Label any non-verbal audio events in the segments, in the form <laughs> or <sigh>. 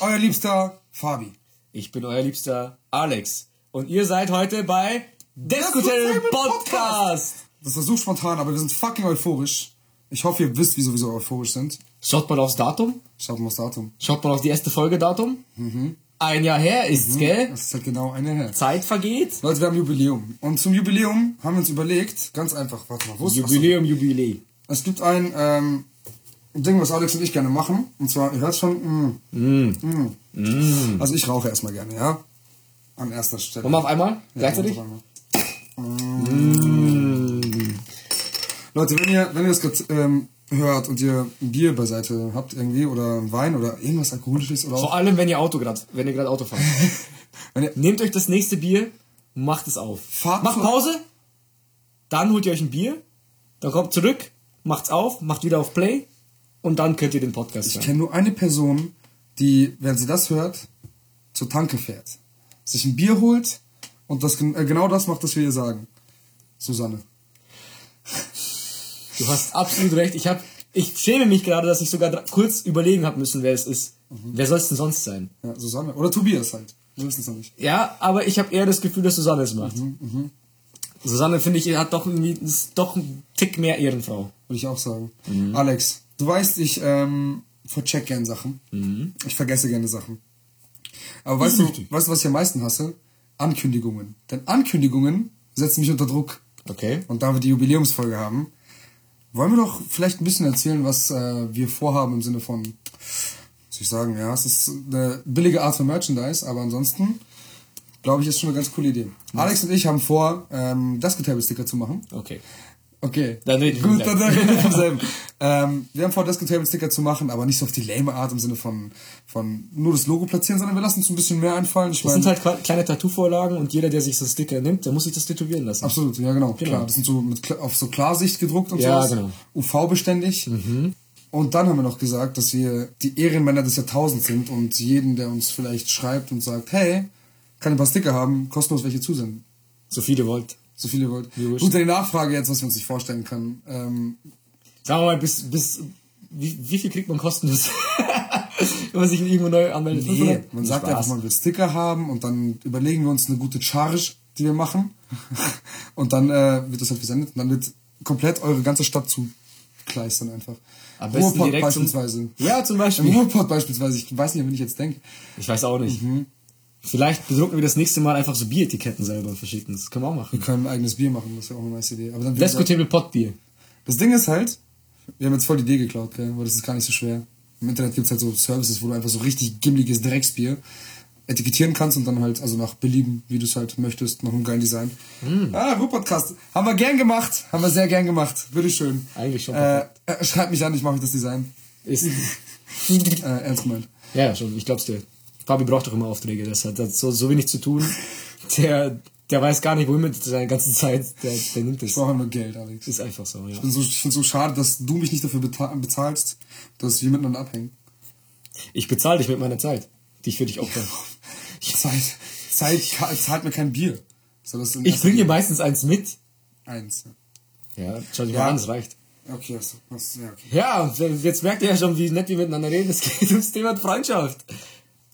euer liebster Fabi. Ich bin euer liebster Alex. Und ihr seid heute bei Diskutable Podcast. Das war so spontan, aber wir sind fucking euphorisch. Ich hoffe, ihr wisst, wieso wir so euphorisch sind. Schaut mal aufs Datum. Schaut mal aufs Datum. Schaut mal auf die erste Folge Datum. Mhm. Ein Jahr her ist's, gell? Das ist halt genau eine her. Zeit vergeht. Leute, wir haben Jubiläum. Und zum Jubiläum haben wir uns überlegt, ganz einfach, warte mal, wo ist Jubiläum, Jubiläe. Es gibt ein ähm, Ding, was Alex und ich gerne machen. Und zwar, ihr hört schon, mm, mm. also ich rauche erstmal gerne, ja? An erster Stelle. Wollen wir auf einmal? Gleichzeitig? Ja, Mm. Leute, wenn ihr, wenn ihr das gerade ähm, hört und ihr ein Bier beiseite habt irgendwie oder Wein oder irgendwas Alkoholisches oder Vor allem, wenn ihr Auto grad, wenn ihr gerade Auto fahrt. <laughs> ihr, Nehmt euch das nächste Bier, macht es auf. Fahrt macht Pause, dann holt ihr euch ein Bier, dann kommt zurück, macht's auf, macht wieder auf Play und dann könnt ihr den Podcast ich hören. kenne nur eine Person, die, während sie das hört, zur Tanke fährt, sich ein Bier holt und das äh, genau das macht, was wir ihr sagen. Susanne. Du hast absolut recht. Ich hab, ich schäme mich gerade, dass ich sogar kurz überlegen habe müssen, wer es ist. Mhm. Wer soll es denn sonst sein? Ja, Susanne. Oder Tobias halt. Wir wissen es noch nicht. Ja, aber ich habe eher das Gefühl, dass Susanne es macht. Mhm, Susanne finde ich hat doch irgendwie ist doch ein Tick mehr Ehrenfrau. Würde ich auch sagen. Mhm. Alex, du weißt, ich ähm, vercheck gern Sachen. Mhm. Ich vergesse gerne Sachen. Aber weißt du, weißt du, was ich am meisten hasse? Ankündigungen. Denn Ankündigungen setzen mich unter Druck. Okay. Und da wir die Jubiläumsfolge haben, wollen wir doch vielleicht ein bisschen erzählen, was äh, wir vorhaben im Sinne von, muss ich sagen, ja, es ist eine billige Art von Merchandise, aber ansonsten glaube ich, ist schon eine ganz coole Idee. Alex und ich haben vor, ähm, Desk-Table-Sticker zu machen. Okay. Okay. Dann reden wir Gut, dann reden wir vom selben. <laughs> ähm, wir haben vor, Desk-Table-Sticker zu machen, aber nicht so auf die lame Art im Sinne von, von nur das Logo platzieren, sondern wir lassen uns ein bisschen mehr einfallen. Ich Das sind meine, halt kleine Tattoo-Vorlagen und jeder, der sich so Sticker nimmt, der muss sich das tätowieren lassen. absolut, ja genau, Genau. klar. Das sind so mit, auf so Klarsicht gedruckt und Ja, sowas. genau. UV-beständig. Und dann haben wir noch gesagt, dass wir die Ehrenmänner des Jahrtausends sind und jeden, der uns vielleicht schreibt und sagt, hey, kann ein paar Sticker haben, kostenlos welche zusenden. So viele wollt. So viele ihr wollt. Gut, die Nachfrage jetzt, was uns nicht vorstellen können. Ähm, Sagen wir mal, bis, bis, wie, wie viel kriegt man kostenlos? <laughs> Wenn man sich irgendwo neu anmeldet. Nee, 500? man sagt Spaß. einfach, man will Sticker haben und dann überlegen wir uns eine gute Charge, die wir machen. <laughs> und dann äh, wird das halt versendet und dann wird komplett eure ganze Stadt zugekleistern einfach. Am Ruhrpott direkt zum- beispielsweise. Ja, zum Im Beispiel. Ruhrpott beispielsweise. Ich weiß nicht, wenn ich jetzt denke. Ich weiß auch nicht. Mhm. Vielleicht bedrucken wir das nächste Mal einfach so Bieretiketten selber und verschicken. Das können wir auch Wir machen. können ein eigenes Bier machen, das wäre auch eine nice Idee. Aber dann Desco-Table Potbier. das Ding ist halt, wir haben jetzt voll die Idee geklaut, gell? weil das ist gar nicht so schwer. Im Internet gibt's halt so Services, wo du einfach so richtig gimmliges Drecksbier etikettieren kannst und dann halt, also nach Belieben, wie du es halt möchtest, nach einem geilen Design. Hm. Ah, Ruhr-Podcast. Haben wir gern gemacht. Haben wir sehr gern gemacht. Bitteschön. Eigentlich schon Äh, äh, schreibt mich an, ich mache das Design. Ist, <laughs> Äh, ernst gemeint. ja, schon, ich glaub's dir. Fabi braucht doch immer Aufträge. Das hat, das hat so, so wenig zu tun. Der, der weiß gar nicht, wohin mit seiner ganzen Zeit. Der, der nimmt Ich es. brauche nur Geld, Alex. Ist einfach so, ja. Ich bin so, ich find's so schade, dass du mich nicht dafür bezahlst, dass wir miteinander abhängen. Ich bezahle dich mit meiner Zeit, die ich für dich opfer. Zeit, Zeit ka- zahlt mir kein Bier. Das in Ich bringe dir meistens eins mit. eins. Ja, schau dich Ja. mal an, das reicht. Okay. Hast, ja, okay. Ja, jetzt merkt ihr ja schon, wie nett wir miteinander reden. Es geht ums Thema Freundschaft.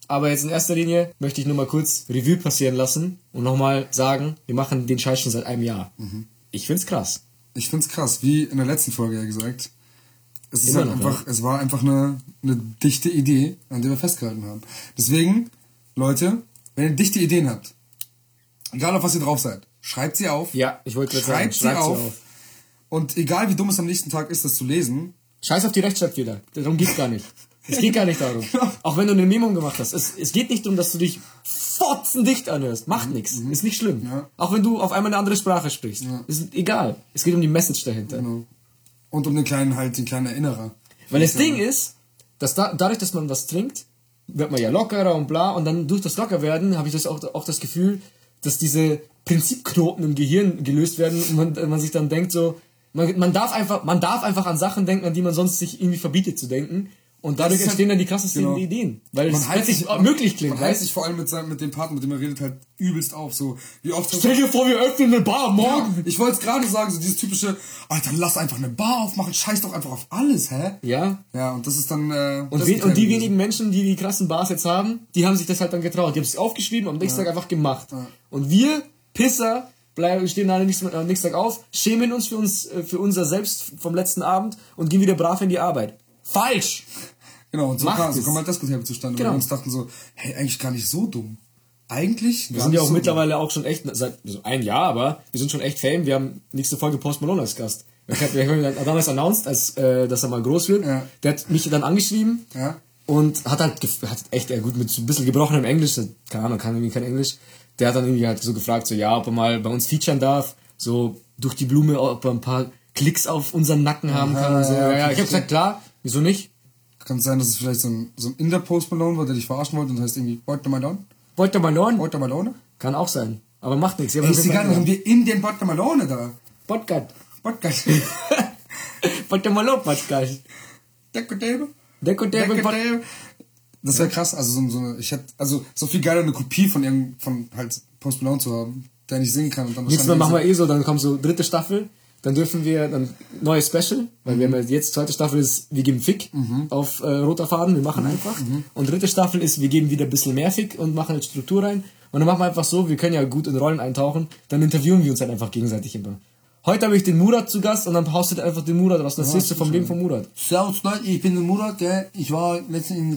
Aber jetzt in erster Linie möchte ich nur mal kurz Revue passieren lassen und nochmal sagen, wir machen den Scheiß schon seit einem Jahr. Mhm. Ich find's krass. Ich find's krass, wie in der letzten Folge ja gesagt. Es ist Immer halt einfach, es war einfach eine, eine dichte Idee, an der wir festgehalten haben. Deswegen, Leute, wenn ihr dichte Ideen habt, egal auf was ihr drauf seid, schreibt sie auf. Ja, ich wollte gerade sagen, Schreibt sie schreibt auf. Und egal wie dumm es am nächsten Tag ist, das zu lesen, Scheiß auf die Rechtschreibfehler. Darum geht's gar nicht. Es geht gar nicht darum. <laughs> Auch wenn du eine Memo gemacht hast. Es, es geht nicht darum, dass du dich fotzendicht anhörst. Macht nichts. Ist nicht schlimm. Mhm. Ja. Auch wenn du auf einmal eine andere Sprache sprichst. Ist egal. Es geht um die Message dahinter. genau. Und um den kleinen, halt, den kleinen Erinnerer. Weil das Ding ist, dass da, dadurch, dass man was trinkt, wird man ja lockerer und bla. Und dann durch das Lockerwerden habe ich das auch, auch das Gefühl, dass diese Prinzipknoten im Gehirn gelöst werden und man, man sich dann denkt so, man, man, darf einfach, man darf einfach an Sachen denken, an die man sonst sich irgendwie verbietet zu denken. Und dadurch entstehen halt- dann die krassesten genau. Ideen. Weil Man es plötzlich sich, möglich klingt, man weißt sich vor allem mit, seinem, mit dem Partner, mit dem er redet, halt übelst auf. So, wie oft Stell dir vor, wir öffnen eine Bar Ja, morgen. ich wollte es gerade sagen, so dieses typische, Alter, lass einfach eine Bar aufmachen, scheiß doch einfach auf alles, hä? Ja. Ja, und das ist dann. Äh, Und, we und die wenigen Menschen, die die krassen Bars jetzt haben, die haben sich das halt dann getraut. Die haben es aufgeschrieben und am nächsten Tag einfach gemacht. Und wir, Pisser, bleiben, stehen am nächsten, am nächsten Tag auf, schämen uns für uns, äh, für unser Selbst vom letzten Abend und gehen wieder brav in die Arbeit. Falsch! Genau, und so, kam, so kam halt das Konzept zustande. Genau. Weil wir uns dachten so, hey, eigentlich gar nicht so dumm. Eigentlich. Wir sind ja auch mittlerweile auch schon echt, seit so ein Jahr, aber wir sind schon echt Fame. Wir haben nächste Folge Post Malone als Gast. Wir haben wir haben ihn damals announced, als, äh, dass er mal groß wird. Ja. Der hat mich dann angeschrieben Ja. und hat halt gef- hat echt äh, gut mit so ein bisschen gebrochenem Englisch, keine Ahnung, kann irgendwie kein Englisch. Der hat dann irgendwie halt so gefragt, so ja, ob er mal bei uns featuren darf, so durch die Blume, ob er ein paar Klicks auf unseren Nacken haben Aha, kann und so. ja, Ja, ja, ich hab gesagt, klar, wieso nicht? Kann sein, dass es vielleicht so ein, so ein Inder-Post Malone war, der dich verarschen wollte und heißt irgendwie Beuter Malone. Wollt ihr mal lohnen? Beuter Malone? Kann auch sein. Aber macht nichts. Ey, ist egal, haben wir in den Beuter Malone da. Podcast. Podcast. <laughs> Wollt ihr mal lohnen, Podcast. Dekodabe. Dekodabe Pod- Dekodabe. Das wäre krass, also so, so eine, ich hätte, also so viel geiler eine Kopie von irgendeinem, von halt Post Malone zu haben, der nicht singen kann und dann Nächstes Mal machen wir eh so, dann kommt so dritte Staffel, dann dürfen wir dann neues Special, weil wir haben ja jetzt zweite Staffel ist, wir geben Fick auf äh, roter Faden, wir machen einfach. Und dritte Staffel ist, wir geben wieder ein bisschen mehr Fick und machen eine Struktur rein. Und dann machen wir einfach so, wir können ja gut in Rollen eintauchen, dann interviewen wir uns halt einfach gegenseitig immer. Heute habe ich den Murat zu Gast und dann haustet einfach den Murat raus. Das siehst du vom Leben von Murat. Servus Leute, ich bin der Murat, gell? Ich war letztens in.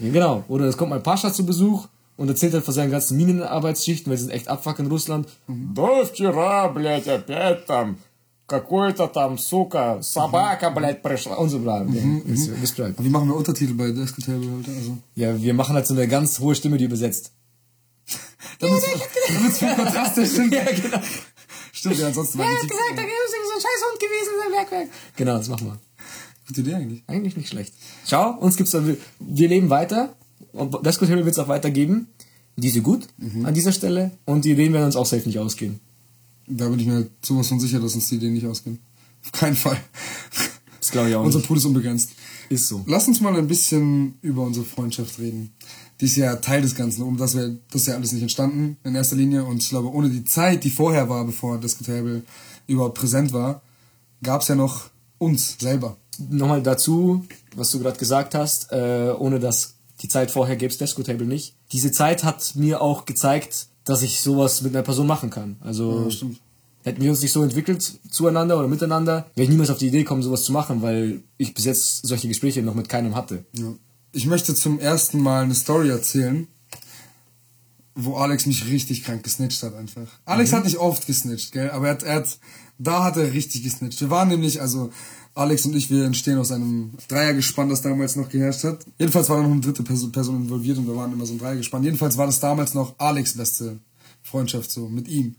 Ja, genau. Oder es kommt mal Pascha zu Besuch und erzählt halt von seinen ganzen Minenarbeitsschichten, weil sie sind echt abfuck in Russland. Да вчера, блядь, опять там какой-то там, сука, собака, блядь, пришла. Und so bla. Ja, wisst ihr- wisst Bescheid. Wie machen wir Untertitel bei Deskontable heute? Also, Ja, wir machen halt so eine ganz hohe Stimme, die übersetzt. <laughs> damit es viel Kontrast ist, stimmt. <laughs> ja, genau. Stimmt, ja, ansonsten war die da ist so ein Scheißhund gewesen in der Werkwerk. Genau, das machen wir. gute Idee eigentlich. Eigentlich nicht schlecht. Schau, uns gibt's dann, wir leben weiter. Und das Hotel wird es auch weitergeben. Die sind gut Mhm. an dieser Stelle. Und die Ideen werden uns auch safe nicht ausgehen. Da bin ich mir sowas von sicher, dass uns die Ideen nicht ausgehen. Auf keinen Fall. Das glaube ich auch Unser. Pool ist unbegrenzt. Ist so. Lass uns mal ein bisschen über unsere Freundschaft reden. Die ist ja Teil des Ganzen. Um das wäre das ja alles nicht entstanden in erster Linie. Und ich glaube, ohne die Zeit, die vorher war, bevor Discutable überhaupt präsent war, gab es ja noch uns selber. Nochmal dazu, was du gerade gesagt hast, äh, ohne dass die Zeit vorher gäbe es Desco Table nicht. Diese Zeit hat mir auch gezeigt, dass ich sowas mit einer Person machen kann. Also Ja, hätten wir uns nicht so entwickelt zueinander oder miteinander, wäre ich niemals auf die Idee kommen, sowas zu machen, weil ich bis jetzt solche Gespräche noch mit keinem hatte. Ja. Ich möchte zum ersten Mal eine Story erzählen, wo Alex mich richtig krank gesnitcht hat einfach. Alex hat nicht oft gesnitcht, gell, aber er hat, er hat, da hat er richtig gesnitcht. Wir waren nämlich, also Alex und ich, wir entstehen aus einem Dreiergespann, das damals noch geherrscht hat. Jedenfalls war da noch eine dritte Person, Person involviert und wir waren immer so ein Dreiergespann. Jedenfalls war das damals noch Alex beste Freundschaft so mit ihm.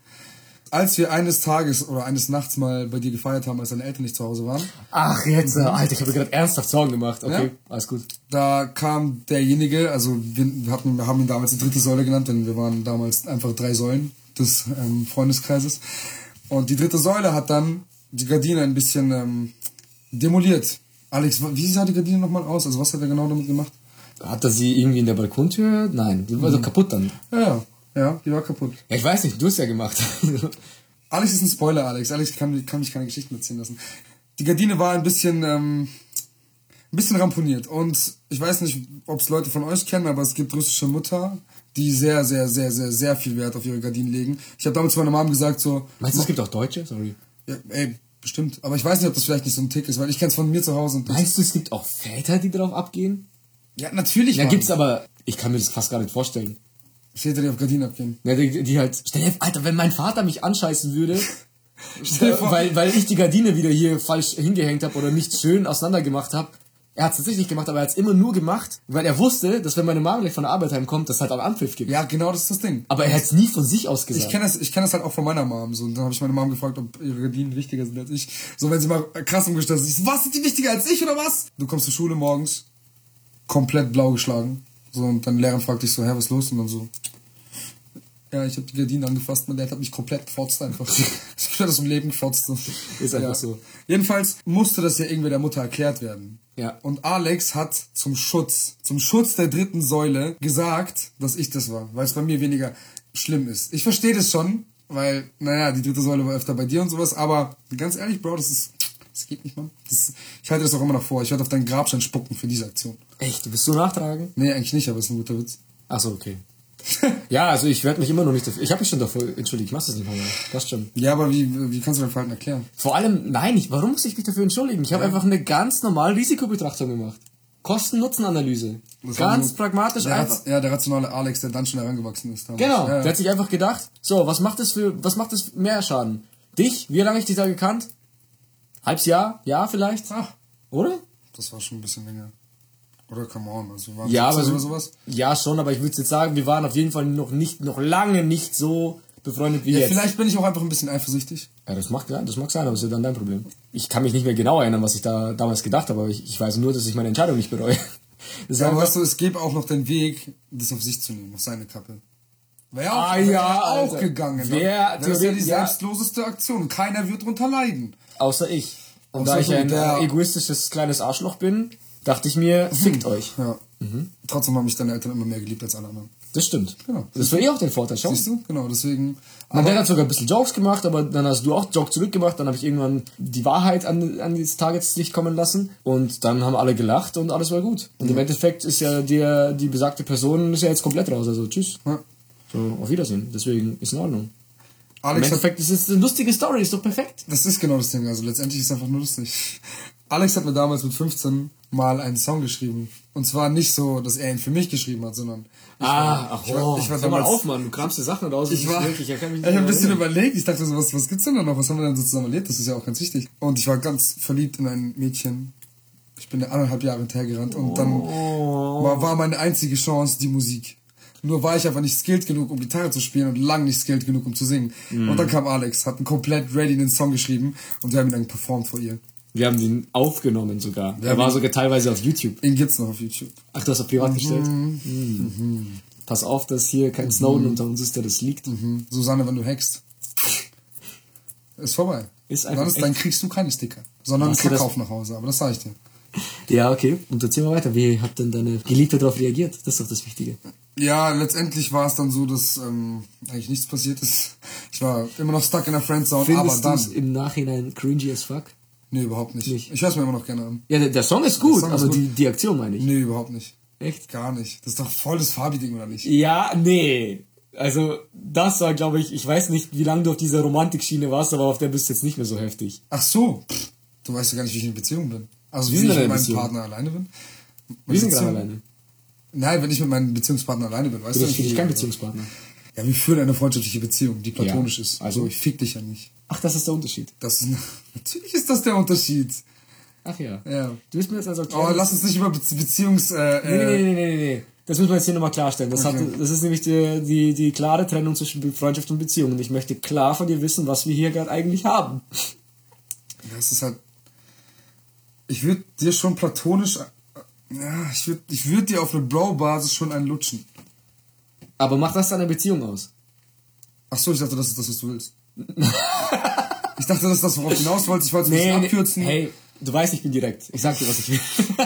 Als wir eines Tages oder eines Nachts mal bei dir gefeiert haben, als deine Eltern nicht zu Hause waren, Ach, jetzt, äh, Alter, ich habe gerade ernsthaft Sorgen gemacht. Okay, Ja? alles gut. da kam derjenige, also wir, wir, hatten, wir haben ihn damals die dritte Säule genannt, denn wir waren damals einfach drei Säulen des ähm, Freundeskreises. Und die dritte Säule hat dann die Gardine ein bisschen ähm, demoliert. Alex, wie sah die Gardine nochmal aus? Also was hat er genau damit gemacht? Hat er sie irgendwie in der Balkontür? Nein, die war so kaputt dann. Ja, ja, ja, die war kaputt. Ja, ich weiß nicht, du hast ja gemacht. <laughs> Alex ist ein Spoiler, Alex. Alex kann, kann mich keine Geschichten erzählen lassen. Die Gardine war ein bisschen, ähm, ein bisschen ramponiert. Und ich weiß nicht, ob es Leute von euch kennen, aber es gibt russische Mutter, die sehr, sehr, sehr, sehr, sehr viel Wert auf ihre Gardinen legen. Ich habe damals zu meiner Mom gesagt so, Meinst du, es gibt auch Deutsche? Sorry. ja, ey, bestimmt. Aber ich weiß nicht, ob das vielleicht nicht so ein Tick ist, weil ich kenn's von mir zu Hause. Und Meinst du, es gibt auch Väter, die darauf abgehen? ja, natürlich. Ja, Mann. gibt's aber, ich kann mir das fast gar nicht vorstellen. Väter, die auf Gardinen abgehen. Ja, die, die halt, stell dir, Alter, wenn mein Vater mich anscheißen würde, <laughs> weil, weil ich die Gardine wieder hier falsch hingehängt habe oder nicht schön auseinander gemacht habe. Er hat es tatsächlich gemacht, aber er hat es immer nur gemacht, weil er wusste, dass wenn meine Mama gleich von der Arbeit heimkommt, dass es halt auch Anpfiff gibt. Ja, genau das ist das Ding. Aber er hat es nie von sich aus gesagt. Ich kenne das, ich kenne das halt auch von meiner Mom. So, und dann habe ich meine Mom gefragt, ob ihre Gardinen wichtiger sind als ich. So, wenn sie mal krass umgestellt ist, was sind die wichtiger als ich oder was? Du kommst zur Schule morgens, komplett blau geschlagen. So, und dann Lehrer fragt dich so, hä, was ist los? Und dann so, ja, ich habe die Gardinen angefasst, mein Dad hat mich komplett gefotzt einfach. <laughs> ich bin aus dem Leben gefotzt. Ist einfach so. Jedenfalls musste das ja irgendwie der Mutter erklärt werden. Ja. Und Alex hat zum Schutz, zum Schutz der dritten Säule gesagt, dass ich das war, weil es bei mir weniger schlimm ist. Ich verstehe das schon, weil, naja, die dritte Säule war öfter bei dir und sowas, aber ganz ehrlich, Bro, das ist, das geht nicht, Mann. Das, ich halte das auch immer noch vor. Ich werde auf deinen Grabstein spucken für diese Aktion. Echt, du bist so nachtragend? Nee, eigentlich nicht, aber es ist ein guter Witz. Achso, okay. <laughs> ja, also ich werde mich immer noch nicht dafür. Ich habe mich schon davor entschuldigt, ich mach das nicht mehr. Passt schon. Ja, aber wie, wie kannst du dein Verhalten erklären? Vor allem, nein, ich, warum muss ich mich dafür entschuldigen? Ich habe einfach eine ganz normale Risikobetrachtung gemacht. Kosten-Nutzen-Analyse. Das Ganz so- pragmatisch der, einfach. Rat- Ja, der rationale Alex, der dann schon herangewachsen ist. damals. Genau, Ja, der hat sich einfach gedacht, so, was macht das für, was macht das mehr Schaden? Dich? Wie lange ich dich da gekannt? Halbes Jahr? Jahr vielleicht? Ach, Oder? das war schon ein bisschen länger. Oder come on, also wir waren Ja, aber 17 so, oder sowas. ja schon, aber ich würde jetzt sagen, wir waren auf jeden Fall noch nicht, noch lange nicht so befreundet wie Ja, jetzt. vielleicht bin ich auch einfach ein bisschen eifersüchtig. Ja, das mag, das mag sein, aber das ist ja dann dein Problem. Ich kann mich nicht mehr genau erinnern, was ich da damals gedacht habe, aber ich, ich weiß nur, dass ich meine Entscheidung nicht bereue. <laughs> Das Ja, aber weißt du, es gäbe auch noch den Weg, das auf sich zu nehmen, auf seine Kappe. Wäre auch, Ah, wär ja, auch Alter. gegangen. ne? Wer- das ist ja die selbstloseste Aktion. Keiner wird drunter leiden. außer ich. Und Außer da ich ein äh, egoistisches kleines Arschloch bin, dachte ich mir, fickt euch. Ja. Trotzdem haben mich deine Eltern immer mehr geliebt als alle anderen. Das stimmt. Genau. Das war eh auch der Vorteil, schau. Siehst du? Genau, deswegen. Mein Aber Dad hat sogar ein bisschen Jokes gemacht, aber dann hast du auch Jokes zurückgemacht. Dann habe ich irgendwann die Wahrheit an, an das Tageslicht kommen lassen. Und dann haben alle gelacht und alles war gut. Und im Endeffekt ist ja der, die besagte Person ist ja jetzt komplett raus. Also tschüss. ja. So, auf Wiedersehen. Deswegen ist in Ordnung. Im Alex hat, Endeffekt ist es eine lustige Story, ist doch perfekt. das ist genau das Ding. Also letztendlich ist es einfach nur lustig. Alex hat mir damals mit 15 mal einen Song geschrieben. Und zwar nicht so, dass er ihn für mich geschrieben hat, sondern. ich war- ach, ich war, ich war hör mal damals, auf, Mann. Du kramst dir Sachen raus. Ich war, wirklich, ich kann mich ich nicht habe ein mehr bisschen erinnern. überlegt. Ich dachte so, was, was gibt's denn da noch? Was haben wir denn so zusammen erlebt? Das ist ja auch ganz wichtig. Und ich war ganz verliebt in ein Mädchen. Ich bin da anderthalb Jahre hinterhergerannt und dann Oh. war, war meine einzige Chance die Musik. Nur war ich einfach nicht skilled genug, um Gitarre zu spielen und lang nicht skilled genug, um zu singen. Mhm. Und dann kam Alex, hat einen komplett ready einen Song geschrieben und wir haben ihn dann performt vor ihr. Wir haben den aufgenommen sogar. Wir er war sogar teilweise auf YouTube. Den gibt's noch auf YouTube. Ach, du hast auf privat gestellt? Mhm. Pass auf, dass hier kein Snowden unter uns ist, der das liegt. Mhm. Susanne, wenn du hackst. <laughs> Ist vorbei. Ist einfach dann, ist, dann kriegst du keine Sticker, sondern das- Kackauf nach Hause. Aber das sag ich dir. Ja, okay. Und erzähl mal weiter. Wie hat denn deine Geliebte darauf reagiert? Das ist doch das Wichtige. Ja, letztendlich war es dann so, dass ähm, eigentlich nichts passiert ist. Ich war immer noch stuck in der Friendzone, aber Findest du dann. im Nachhinein cringy as fuck? Nee, überhaupt nicht. Nicht. Ich höre es mir immer noch gerne an. Ja, der, der Song ist gut, Song ist aber gut. Die, die Aktion meine ich. Nee, überhaupt nicht. Echt? Gar nicht. Das ist doch voll das Fabi-Ding, oder nicht? Ja, nee. Also, das war, glaube ich, ich weiß nicht, wie lange du auf dieser Romantikschiene warst, aber auf der bist du jetzt nicht mehr so heftig. Ach so. Pff, du weißt ja gar nicht, wie ich in Beziehung bin. Also wie sind ich mit meinem Beziehung. Partner alleine bin. Wir sind gerade alleine. Nein, wenn ich mit meinem Beziehungspartner alleine bin, weißt Du du bist für dich wie- kein Beziehungspartner. Ja, wir führen eine freundschaftliche Beziehung, die platonisch Ja, ist. also- Also ich fick dich ja nicht. Ach, das ist der Unterschied. Das ist, <laughs> natürlich ist das der Unterschied. Ach ja. Ja. Du bist mir jetzt also Aber lass uns nicht über Be Beziehungs... Äh, Nee, nee, äh, nee, nee, nee, nee. Das müssen wir jetzt hier nochmal klarstellen. Das, Okay. hat, das ist nämlich die, die, die klare Trennung zwischen Freundschaft und Beziehung. Und ich möchte klar von dir wissen, was wir hier gerade eigentlich haben. Das ist halt. Ich würde dir schon platonisch. äh, Ja, ich würde ich würd dir auf eine Bro-Basis schon einen lutschen. Aber mach das deine Beziehung aus. Ach so, ich dachte, das ist das, was du willst. <laughs> ich dachte, das ist das, worauf du hinaus wolltest. Ich wollte es ein bisschen abkürzen. Hey, du weißt, ich bin direkt. Ich sag dir, was ich will. <laughs>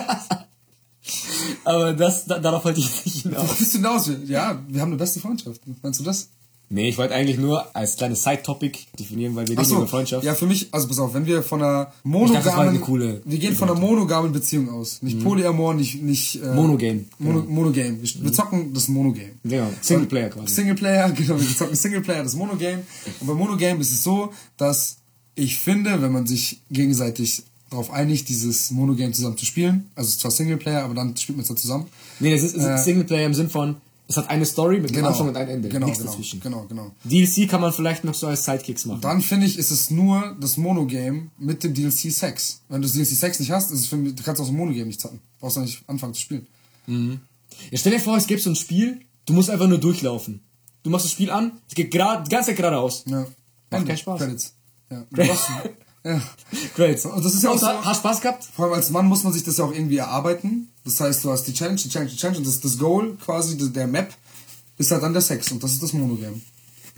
Aber das, da, darauf wollte ich nicht hinaus. Worauf bist du hinaus? Ja, wir haben eine beste Freundschaft. Meinst du das? Nee, ich wollte eigentlich nur als kleines Side-Topic definieren, weil wir reden so, über Freundschaft. ja, für mich, also pass auf, wenn wir von einer dachte, das monogamen, eine coole wir gehen von einer monogamen Beziehung aus. Nicht Polyamor, nicht, nicht, äh, Monogame. Mono, Monogame. Wir, wir zocken das Monogame. Ja, Singleplayer quasi. Singleplayer, <laughs> genau, wir zocken Singleplayer, das Monogame. Und bei Monogame ist es so, dass ich finde, wenn man sich gegenseitig darauf einigt, dieses Monogame zusammen zu spielen, also es ist zwar Singleplayer, aber dann spielt man es dann zusammen. Nee, es ist, Äh, Singleplayer im Sinn von, es hat eine Story mit einem Anfang und einem Ende. Genau, Nichts genau, dazwischen. genau, genau. DLC kann man vielleicht noch so als Sidekicks machen. Dann finde ich, ist es nur das Monogame mit dem DLC Sex. Wenn du das DLC Sex nicht hast, ist es für mich, du kannst auch das Monogame nicht zocken. Brauchst du nicht anfangen zu spielen. Ja, stell dir vor, es gäbe so ein Spiel, du musst einfach nur durchlaufen. Du machst das Spiel an, es geht grad, die ganze Zeit geradeaus. Ja. Macht keinen Spaß. Credits. Ja. <laughs> Ja. Great. Und das ist ja auch so- Hast Spaß gehabt? Vor allem als Mann muss man sich das ja auch irgendwie erarbeiten. Das heißt, du hast die Challenge, die Challenge, die Challenge und das, das Goal quasi, der Map, ist halt dann der Sex und das ist das Monogame.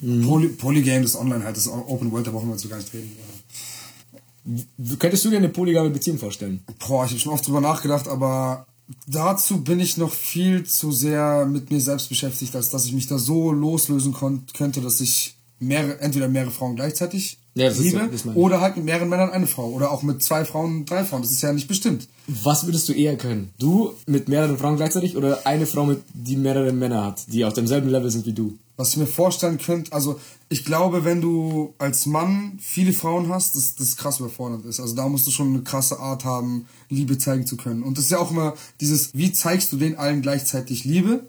Mhm. Poly, Polygame, das Online halt, das Open World, da brauchen wir jetzt gar nicht reden. W- Könntest du dir eine polygame Beziehung vorstellen? Boah, ich habe schon oft drüber nachgedacht, aber dazu bin ich noch viel zu sehr mit mir selbst beschäftigt, als dass ich mich da so loslösen könnte, dass ich mehrere, entweder mehrere Frauen gleichzeitig Ja, ist liebe ich. oder halt mit mehreren Männern eine Frau oder auch mit zwei Frauen drei Frauen. Das ist ja nicht bestimmt. Was würdest du eher können? Du mit mehreren Frauen gleichzeitig oder eine Frau, mit, die mehrere Männer hat, die auf demselben Level sind wie du? Was ich mir vorstellen könnte, also ich glaube, wenn du als Mann viele Frauen hast, dass das krass überfordernd ist. Also da musst du schon eine krasse Art haben, Liebe zeigen zu können. Und das ist ja auch immer dieses, wie zeigst du den allen gleichzeitig Liebe?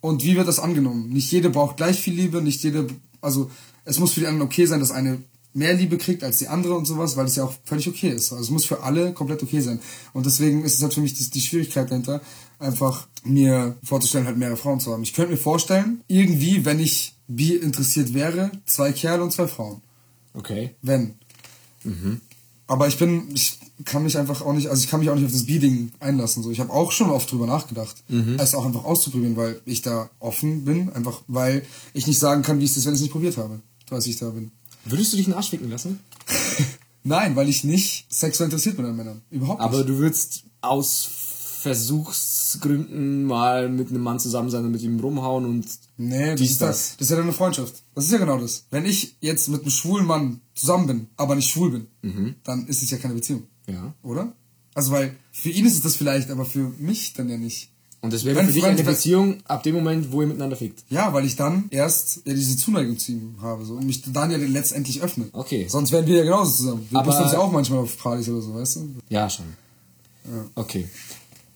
Und wie wird das angenommen? Nicht jede braucht gleich viel Liebe, nicht jede, also es muss für die anderen okay sein, dass eine mehr Liebe kriegt als die andere und sowas, weil es ja auch völlig okay ist. Also es muss für alle komplett okay sein. Und deswegen ist es halt für mich die, die Schwierigkeit dahinter, einfach mir vorzustellen, halt mehrere Frauen zu haben. Ich könnte mir vorstellen, irgendwie, wenn ich bi interessiert wäre, zwei Kerle und zwei Frauen. Okay. Wenn. Aber ich bin, ich kann mich einfach auch nicht, also ich kann mich auch nicht auf das Bi-Ding einlassen. So, ich habe auch schon oft drüber nachgedacht, es auch einfach auszuprobieren, weil ich da offen bin, einfach weil ich nicht sagen kann, wie es ist, wenn ich es nicht probiert habe. Wie ich da bin. Würdest du dich einen Arsch ficken lassen? <laughs> Nein, weil ich nicht sexuell interessiert bin an Männern. Überhaupt nicht. Aber du würdest aus Versuchsgründen mal mit einem Mann zusammen sein und mit ihm rumhauen und Nee, das ist, das. das. das ist ja dann eine Freundschaft. Das ist ja genau das. Wenn ich jetzt mit einem schwulen Mann zusammen bin, aber nicht schwul bin, dann ist es ja keine Beziehung. Ja. Oder? Also weil für ihn ist es das vielleicht, aber für mich dann ja nicht. Und das wäre für dich wenn- eine Beziehung ab dem Moment, wo ihr miteinander fickt. Ja, weil ich dann erst ja, diese Zuneigung zu ihm habe so, und mich dann ja letztendlich öffne. Okay. Sonst wären wir ja genauso zusammen. Wir Aber- uns ja auch manchmal auf Partys oder so, weißt du? Ja, schon. Okay.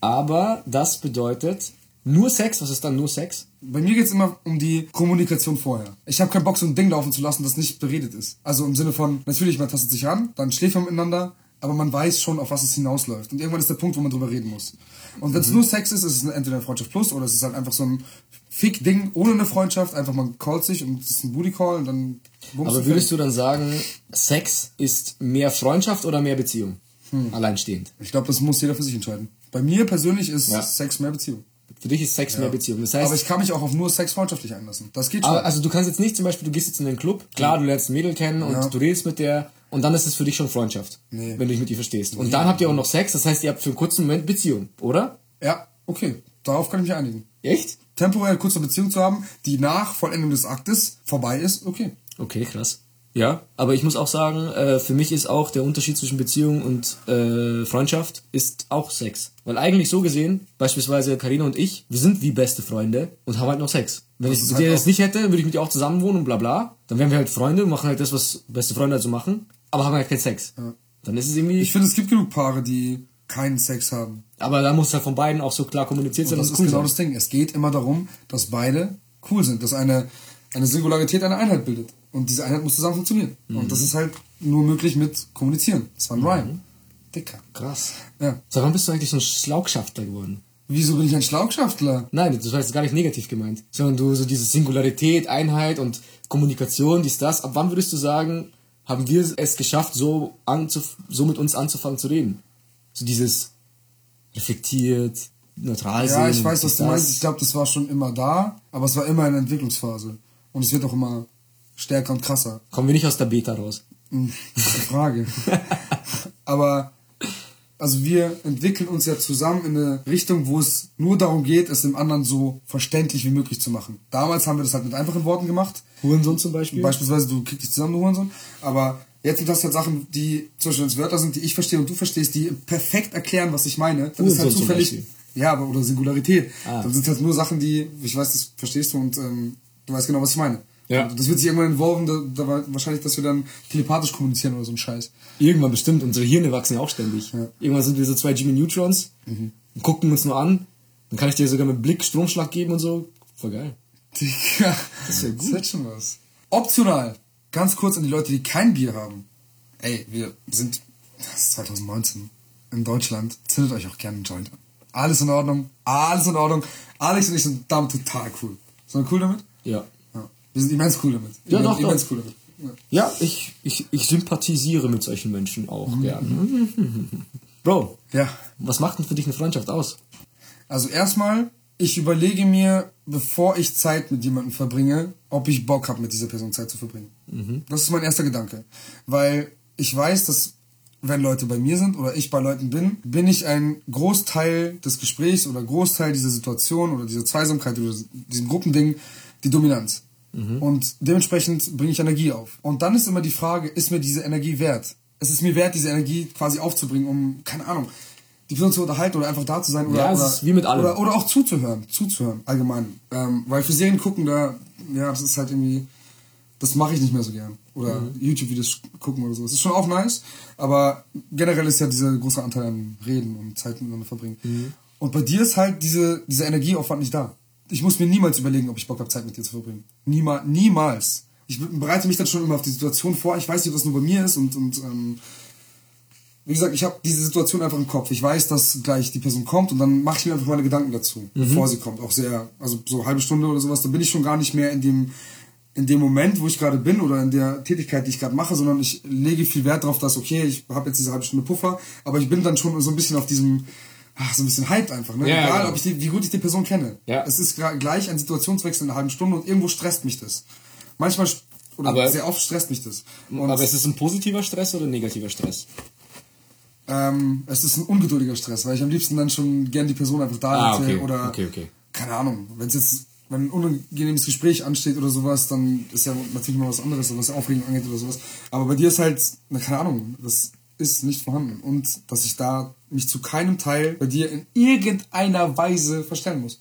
Aber das bedeutet nur Sex, was ist dann nur Sex? Bei mir geht's immer um die Kommunikation vorher. Ich habe keinen Bock, so ein Ding laufen zu lassen, das nicht beredet ist. Also im Sinne von, natürlich, man tastet sich ran, dann schläft man miteinander, aber man weiß schon, auf was es hinausläuft. Und irgendwann ist der Punkt, wo man drüber reden muss. Und wenn es Mhm. nur Sex ist, ist es entweder eine Freundschaft plus oder es ist halt einfach so ein Fick-Ding ohne eine Freundschaft. Einfach man callt sich und es ist ein Booty-Call und dann bummst Aber würdest du dann sagen, Sex ist mehr Freundschaft oder mehr Beziehung? Alleinstehend. Ich glaube, das muss jeder für sich entscheiden. Bei mir persönlich ist Ja. Sex mehr Beziehung. Für dich ist Sex mehr Beziehung. Das heißt, aber ich kann mich auch auf nur Sex freundschaftlich einlassen. Das geht schon. also du kannst jetzt nicht zum Beispiel, du gehst jetzt in den Club, klar, du lernst ein Mädel kennen und Ja. du redest mit der und dann ist es für dich schon Freundschaft. Nee. Wenn du dich mit ihr verstehst. Und dann habt ihr auch noch Sex, das heißt, ihr habt für einen kurzen Moment Beziehung, oder? ja, okay. Darauf kann ich mich einigen. Echt? temporär kurze Beziehung zu haben, die nach Vollendung des Aktes vorbei ist, okay. Okay, krass. Ja, aber ich muss auch sagen, äh, für mich ist auch der Unterschied zwischen Beziehung und äh, Freundschaft ist auch Sex. Weil eigentlich so gesehen, beispielsweise Karina und ich, wir sind wie beste Freunde und haben halt noch Sex. Wenn Das ich mit halt dir das nicht hätte, würde ich mit dir auch zusammen wohnen und bla bla. Dann wären wir halt Freunde und machen halt das, was beste Freunde halt so machen, aber haben halt keinen Sex. Dann ist es irgendwie. Ich finde, es gibt genug Paare, die keinen Sex haben. aber da muss halt von beiden auch so klar kommuniziert sein, Und das ist cool genau sein. das Ding. Es geht immer darum, dass beide cool sind, dass eine, eine Singularität eine Einheit bildet. Und diese Einheit muss zusammen funktionieren. Und das ist halt nur möglich mit Kommunizieren. Das war ein Rhyme. Dicker. Krass. Ja. Sag, wann bist du eigentlich so ein Schlaugschaftler geworden? Wieso bin ich ein Schlaugschaftler? Nein, das war jetzt gar nicht negativ gemeint, sondern du so diese Singularität, Einheit und Kommunikation, dies, das. Ab wann würdest du sagen, haben wir es geschafft, so, anzuf so mit uns anzufangen zu reden? So dieses reflektiert, neutral Ja, ich und weiß, was du meinst. Ich glaube, das war schon immer da, aber es war immer eine Entwicklungsphase. Und es wird auch immer stärker und krasser. Kommen wir nicht aus der Beta raus. Hm, Frage. <laughs> Aber also wir entwickeln uns ja zusammen in eine Richtung, wo es nur darum geht, es dem anderen so verständlich wie möglich zu machen. Damals haben wir das halt mit einfachen Worten gemacht. Hurensohn zum Beispiel? Beispielsweise, du kriegst dich zusammen, du Hurensohn. Aber jetzt sind das halt Sachen, die zum Beispiel als Wörter sind, die ich verstehe und du verstehst, die perfekt erklären, was ich meine. Dann ist halt zufällig. Ja, aber oder Singularität. Ah. Dann sind halt nur Sachen, die, ich weiß, das verstehst du und ähm, du weißt genau, was ich meine. Ja. Und Das wird sich irgendwann entworfen, da, da war wahrscheinlich, dass wir dann telepathisch kommunizieren oder so ein Scheiß. Irgendwann bestimmt, unsere Hirne wachsen ja auch ständig. Ja. Irgendwann sind wir so zwei Jimmy Neutrons und gucken uns nur an. Dann kann ich dir sogar mit Blick Stromschlag geben und so. Voll geil. Digga, Das ist ja gut. Das wird schon was. Optional, ganz kurz an die Leute, die kein Bier haben. Ey, wir sind, das ist 2019, in Deutschland. Zündet euch auch gerne einen Joint an. Alles in Ordnung, alles in Ordnung. Alex und ich sind damit total cool. Sind wir cool damit? Ja. Wir sind immens cool damit. Ja, Immens- doch, doch. Immens cool damit. Ja. Ja, ich, ich, ich sympathisiere mit solchen Menschen auch Mhm. gerne. Bro, ja. was macht denn für dich eine Freundschaft aus? Also erstmal, ich überlege mir, bevor ich Zeit mit jemandem verbringe, ob ich Bock habe, mit dieser Person Zeit zu verbringen. Das ist mein erster Gedanke. Weil ich weiß, dass wenn Leute bei mir sind oder ich bei Leuten bin, bin ich ein Großteil des Gesprächs oder Großteil dieser Situation oder dieser Zweisamkeit oder diesem Gruppending die Dominanz. Und dementsprechend bringe ich Energie auf. Und dann ist immer die Frage, ist mir diese Energie wert? Es ist mir wert, diese Energie quasi aufzubringen, um, keine Ahnung, die Person zu unterhalten oder einfach da zu sein oder, Ja, oder, wie mit allem. oder, oder auch zuzuhören, zuzuhören, allgemein. Ähm, weil für Serien gucken, da, ja, das ist halt irgendwie, das mache ich nicht mehr so gern. Oder Mhm. YouTube-Videos gucken oder so. Das ist schon auch nice, aber generell ist ja dieser große Anteil an Reden und Zeit miteinander verbringen. Mhm. Und bei dir ist halt diese, dieser Energieaufwand nicht da. Ich muss mir niemals überlegen, ob ich Bock habe, Zeit mit dir zu verbringen. Niemals. niemals. Ich bereite mich dann schon immer auf die Situation vor. Ich weiß nicht, ob das nur bei mir ist und, und ähm, wie gesagt, ich habe diese Situation einfach im Kopf. Ich weiß, dass gleich die Person kommt und dann mache ich mir einfach meine Gedanken dazu, bevor sie kommt. Auch sehr, also so eine halbe Stunde oder sowas, da bin ich schon gar nicht mehr in dem, in dem Moment, wo ich gerade bin oder in der Tätigkeit, die ich gerade mache, sondern ich lege viel Wert darauf, dass, okay, ich habe jetzt diese halbe Stunde Puffer, aber ich bin dann schon so ein bisschen auf diesem, ach, so ein bisschen hyped einfach, ne? Ja, Egal, genau. ob ich die, wie gut ich die Person kenne. Ja. Es ist gleich ein Situationswechsel in einer halben Stunde und irgendwo stresst mich das. Manchmal, oder Aber- sehr oft stresst mich das. Und Aber ist es ein positiver Stress oder ein negativer Stress? Ähm, es ist ein ungeduldiger Stress, weil ich am liebsten dann schon gern die Person einfach da Ah, hätte okay. oder Okay, okay. keine Ahnung, wenn es jetzt wenn ein unangenehmes Gespräch ansteht oder sowas, dann ist ja natürlich mal was anderes, was Aufregung angeht oder sowas. Aber bei dir ist halt, na, keine Ahnung, das ist nicht vorhanden und dass ich da mich zu keinem Teil bei dir in irgendeiner Weise verstellen muss.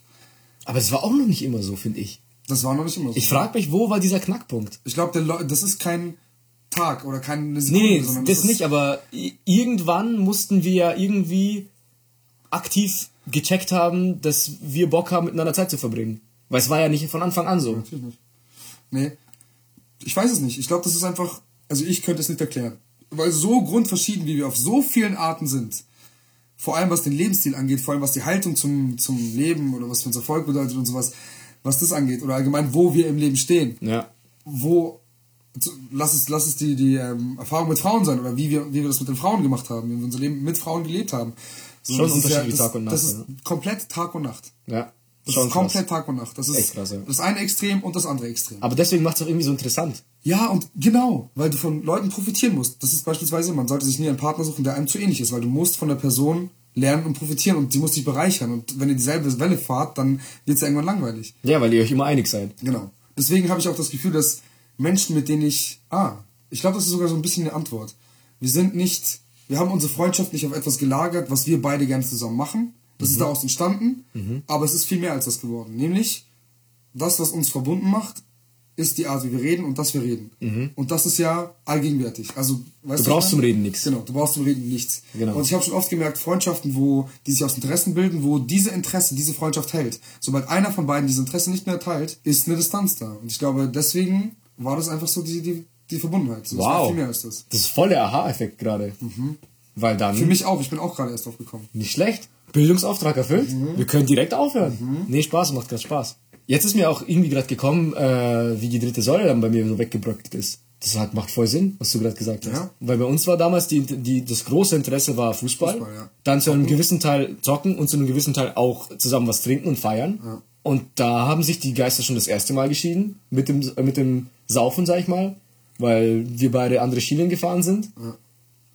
Aber es war auch noch nicht immer so, finde ich. Das war noch nicht immer so. Ich frage mich, wo war dieser Knackpunkt? Ich glaube, das ist kein Tag oder keine Sekunde, Nee, sondern das ist, nicht, aber irgendwann mussten wir ja irgendwie aktiv gecheckt haben, dass wir Bock haben, miteinander Zeit zu verbringen. Weil es war ja nicht von Anfang an so. Natürlich nicht. Nee. Ich weiß es nicht. Ich glaube, das ist einfach. Also ich könnte es nicht erklären. Weil so grundverschieden, wie wir auf so vielen Arten sind, vor allem was den Lebensstil angeht, vor allem was die Haltung zum, zum Leben oder was für uns Erfolg bedeutet und sowas, was das angeht, oder allgemein, wo wir im Leben stehen, Ja. wo, lass es, lass es die, die ähm, Erfahrung mit Frauen sein oder wie wir, wie wir das mit den Frauen gemacht haben, wie wir unser Leben mit Frauen gelebt haben. So, Schon das ist Unterschied wie das, Tag und Nacht, Das ist ja. komplett Tag und Nacht. Ja. Das Schon ist komplett krass. Tag und Nacht. Das ist Echt krass, ja. das eine Extrem und das andere Extrem. Aber deswegen macht es auch irgendwie so interessant. Ja, und genau, weil du von Leuten profitieren musst. Das ist beispielsweise, man sollte sich nie einen Partner suchen, der einem zu ähnlich ist, weil du musst von der Person lernen und profitieren und sie muss dich bereichern. Und wenn ihr dieselbe Welle fahrt, dann wird es ja irgendwann langweilig. Ja, weil ihr euch immer einig seid. Genau. Deswegen habe ich auch das Gefühl, dass Menschen, mit denen ich. Ah, ich glaube, das ist sogar so ein bisschen eine Antwort. Wir sind nicht. Wir haben unsere Freundschaft nicht auf etwas gelagert, was wir beide gerne zusammen machen. Das ist daraus entstanden, aber es ist viel mehr als das geworden. Nämlich, das, was uns verbunden macht, ist die Art, wie wir reden und dass wir reden. Und das ist ja allgegenwärtig. Also, weißt Du brauchst zum? Reden nichts. Genau, du brauchst zum Reden nichts. Genau. Und ich habe schon oft gemerkt, Freundschaften, wo die sich aus Interessen bilden, wo diese Interesse, diese Freundschaft hält. Sobald einer von beiden diese Interesse nicht mehr teilt, ist eine Distanz da. Und ich glaube, deswegen war das einfach so die, die, die Verbundenheit. So, Wow. viel mehr als das. Das ist voll der Aha-Effekt gerade. Weil dann. Für mich auch, ich bin auch gerade erst drauf gekommen. Nicht schlecht. Bildungsauftrag erfüllt. Wir können direkt aufhören. Nee, Spaß, macht gerade Spaß. Jetzt ist mir auch irgendwie gerade gekommen, äh, wie die dritte Säule dann bei mir so weggebröckt ist. Das hat, macht voll Sinn, was du gerade gesagt hast. Ja. Weil bei uns war damals die, die, das große Interesse war Fußball. Fußball, ja. Dann zu einem gewissen Teil zocken und zu einem gewissen Teil auch zusammen was trinken und feiern. Und da haben sich die Geister schon das erste Mal geschieden. Mit dem, mit dem Saufen, sag ich mal. Weil wir beide andere Schienen gefahren sind.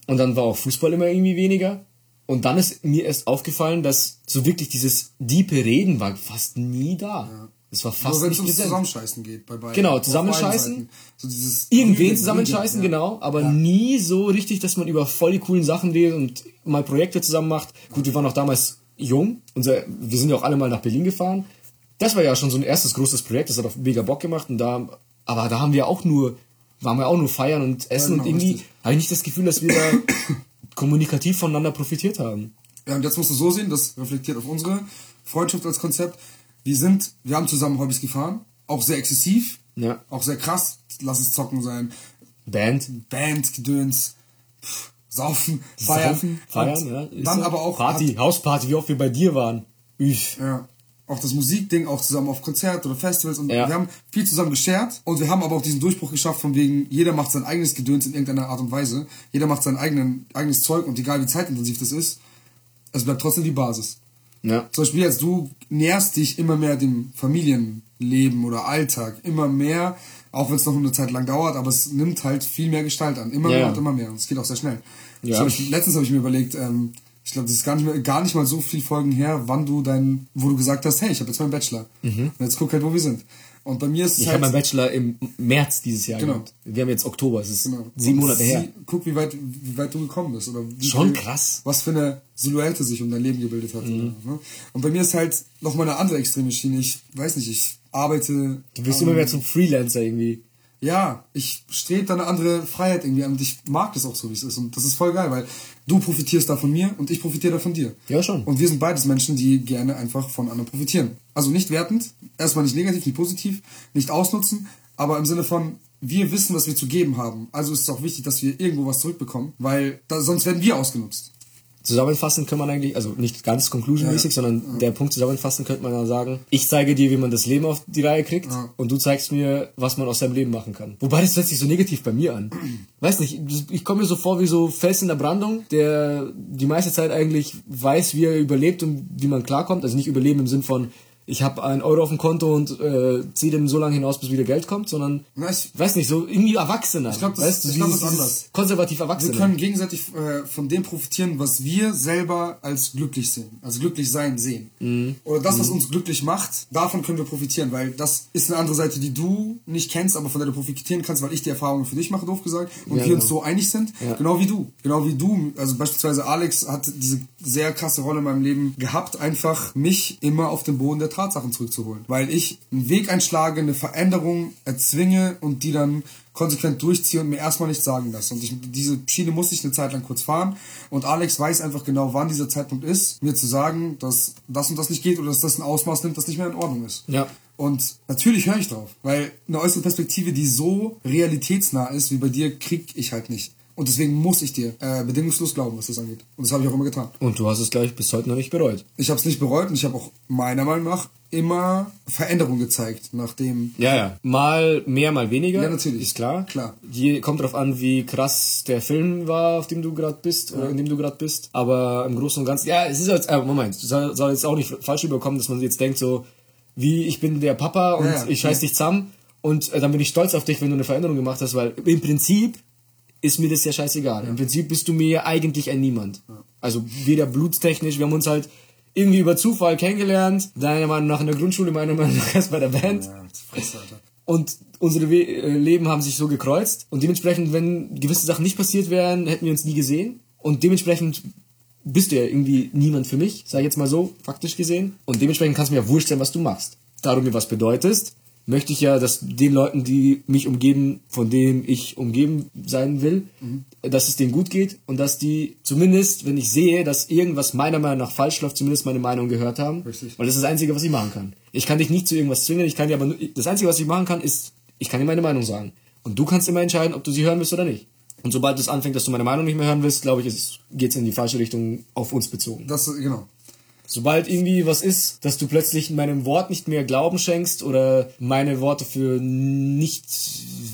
Und dann war auch Fußball immer irgendwie weniger. Und dann ist mir erst aufgefallen, dass so wirklich dieses diepe Reden war fast nie da. Es war fast Nur wenn es ums. Zusammenscheißen geht bei beiden. Genau, Zusammenscheißen. So dieses Irgendwen zusammenscheißen, ja. genau, aber nie so richtig, dass man über voll die coolen Sachen redet und mal Projekte zusammen macht. Gut, wir waren auch damals jung. Unser, wir sind ja auch alle mal nach Berlin gefahren. Das war ja schon so ein erstes großes Projekt, das hat auch mega Bock gemacht. Und da, aber da haben wir auch nur, waren wir auch nur feiern und essen genau, und irgendwie richtig. habe ich nicht das Gefühl, dass wir da <coughs> kommunikativ voneinander profitiert haben. Ja, und jetzt musst du so sehen, das reflektiert auf unsere Freundschaft als Konzept. Wir sind, wir haben zusammen Hobbys gefahren, auch sehr exzessiv, Ja. auch sehr krass, lass es zocken sein, Band, Band, Gedöns, pff, saufen, feiern. Saufen, feiern, ja. ist Dann so. aber auch Party, Hausparty, wie oft wir bei dir waren. Üff. Ja. Auch das Musikding, auch zusammen auf Konzert oder Festivals und Ja. wir haben viel zusammen geshared und wir haben aber auch diesen Durchbruch geschafft von wegen, jeder macht sein eigenes Gedöns in irgendeiner Art und Weise. Jeder macht sein eigenen, eigenes Zeug und egal wie zeitintensiv das ist, es bleibt trotzdem die Basis. Ja. Zum Beispiel jetzt, du näherst dich immer mehr dem Familienleben oder Alltag, immer mehr Auch wenn es noch eine Zeit lang dauert, aber es nimmt halt viel mehr Gestalt an. Immer Ja, mehr ja. und immer mehr. Und es geht auch sehr schnell. Ja. Ich, letztens habe ich mir überlegt, ähm, ich glaube, das ist gar nicht, mehr, gar nicht mal so viel Folgen her, wann du dein, wo du gesagt hast, hey, ich habe jetzt meinen Bachelor. Und jetzt guck halt, wo wir sind. Und bei mir ist es. Ich halt... habe meinen Bachelor im März dieses Jahr Genau. gemacht. Wir haben jetzt Oktober, es ist Genau. sieben Monate sie- her. Guck, wie weit, wie weit du gekommen bist. Oder wie Schon viel- krass. Was für eine Silhouette sich um dein Leben gebildet hat. Mhm. Oder, ne? Und bei mir ist halt nochmal eine andere extreme Schiene. Ich weiß nicht, ich arbeite. Du wirst immer mehr zum Freelancer irgendwie. Ja, ich strebe da eine andere Freiheit irgendwie an und ich mag das auch so, wie es ist. Und das ist voll geil, weil du profitierst da von mir und ich profitiere da von dir. Ja, schon. Und wir sind beides Menschen, die gerne einfach von anderen profitieren. Also nicht wertend, erstmal nicht negativ, nicht positiv, nicht ausnutzen, aber im Sinne von, wir wissen, was wir zu geben haben. Also ist es auch wichtig, dass wir irgendwo was zurückbekommen, weil da, sonst werden wir ausgenutzt. Zusammenfassend kann man eigentlich, also nicht ganz conclusion-mäßig, sondern der Punkt zusammenfassend könnte man dann sagen, ich zeige dir, wie man das Leben auf die Reihe kriegt Ja. und du zeigst mir, was man aus seinem Leben machen kann. Wobei das hört sich so negativ bei mir an. <clears throat> Weiß nicht, ich komme mir so vor wie so Fels in der Brandung, der die meiste Zeit eigentlich weiß, wie er überlebt und wie man klarkommt. Also nicht überleben im Sinn von, ich habe einen Euro auf dem Konto und äh, ziehe den so lange hinaus, bis wieder Geld kommt, sondern ich- weiß nicht, so irgendwie Erwachsener. Ich glaub, das- weißt du, ich glaub, das ist anders. Konservativ Wir Erwachsener. können gegenseitig äh, von dem profitieren, was wir selber als glücklich sehen, also glücklich sein sehen. Mhm. Oder das, was uns glücklich macht, davon können wir profitieren, weil das ist eine andere Seite, die du nicht kennst, aber von der du profitieren kannst, weil ich die Erfahrungen für dich mache, doof gesagt, und Ja, wir uns genau. so einig sind, Ja. genau wie du. Genau wie du. Also beispielsweise Alex hat diese sehr krasse Rolle in meinem Leben gehabt, einfach mich immer auf den Boden der Tatsachen zurückzuholen. Weil ich einen Weg einschlage, eine Veränderung erzwinge und die dann konsequent durchziehe und mir erstmal nichts sagen lasse. Und ich, diese Schiene muss ich eine Zeit lang kurz fahren. Und Alex weiß einfach genau, wann dieser Zeitpunkt ist, mir zu sagen, dass das und das nicht geht oder dass das ein Ausmaß nimmt, das nicht mehr in Ordnung ist. Ja. Und natürlich höre ich drauf, weil eine äußere Perspektive, die so realitätsnah ist wie bei dir, krieg ich halt nicht. Und deswegen muss ich dir äh, bedingungslos glauben, was das angeht. Und das habe ich auch immer getan. Und du hast es, glaube ich, bis heute noch nicht bereut. Ich habe es nicht bereut und ich habe auch meiner Meinung nach immer Veränderung gezeigt, nachdem Ja, ja. Mal mehr, mal weniger. Ja, natürlich. Ist klar. Klar. Je, kommt drauf an, wie krass der Film war, auf dem du gerade bist oder in dem du gerade bist. Aber im Großen und Ganzen, ja, es ist jetzt, äh, Moment, soll, soll jetzt auch nicht falsch überkommen, dass man jetzt denkt so, wie ich bin der Papa und Ja, ja. ich scheiß dich zusammen und äh, dann bin ich stolz auf dich, wenn du eine Veränderung gemacht hast, weil im Prinzip ist mir das ja scheißegal. Im Prinzip bist du mir ja eigentlich ein Niemand. Also weder blutstechnisch, wir haben uns halt irgendwie über Zufall kennengelernt, deiner Meinung nach in der Grundschule, meiner Meinung nach erst bei der Band. Ja, Fresse, Alter. Und unsere We äh, Leben haben sich so gekreuzt. Und dementsprechend, wenn gewisse Sachen nicht passiert wären, hätten wir uns nie gesehen. Und dementsprechend bist du ja irgendwie niemand für mich, sag ich jetzt mal so, faktisch gesehen. Und dementsprechend kannst du mir ja wurscht sein, was du machst. Da du mir was bedeutest, möchte ich ja, dass den Leuten, die mich umgeben, von denen ich umgeben sein will, dass es denen gut geht und dass die zumindest, wenn ich sehe, dass irgendwas meiner Meinung nach falsch läuft, zumindest meine Meinung gehört haben. Richtig. Weil das ist das Einzige, was ich machen kann. Ich kann dich nicht zu irgendwas zwingen, ich kann dir aber nur, das Einzige, was ich machen kann, ist, ich kann dir meine Meinung sagen. Und du kannst immer entscheiden, ob du sie hören willst oder nicht. Und sobald es anfängt, dass du meine Meinung nicht mehr hören willst, glaube ich, geht es in die falsche Richtung auf uns bezogen. Das, genau. Sobald irgendwie was ist, dass du plötzlich meinem Wort nicht mehr Glauben schenkst oder meine Worte für nicht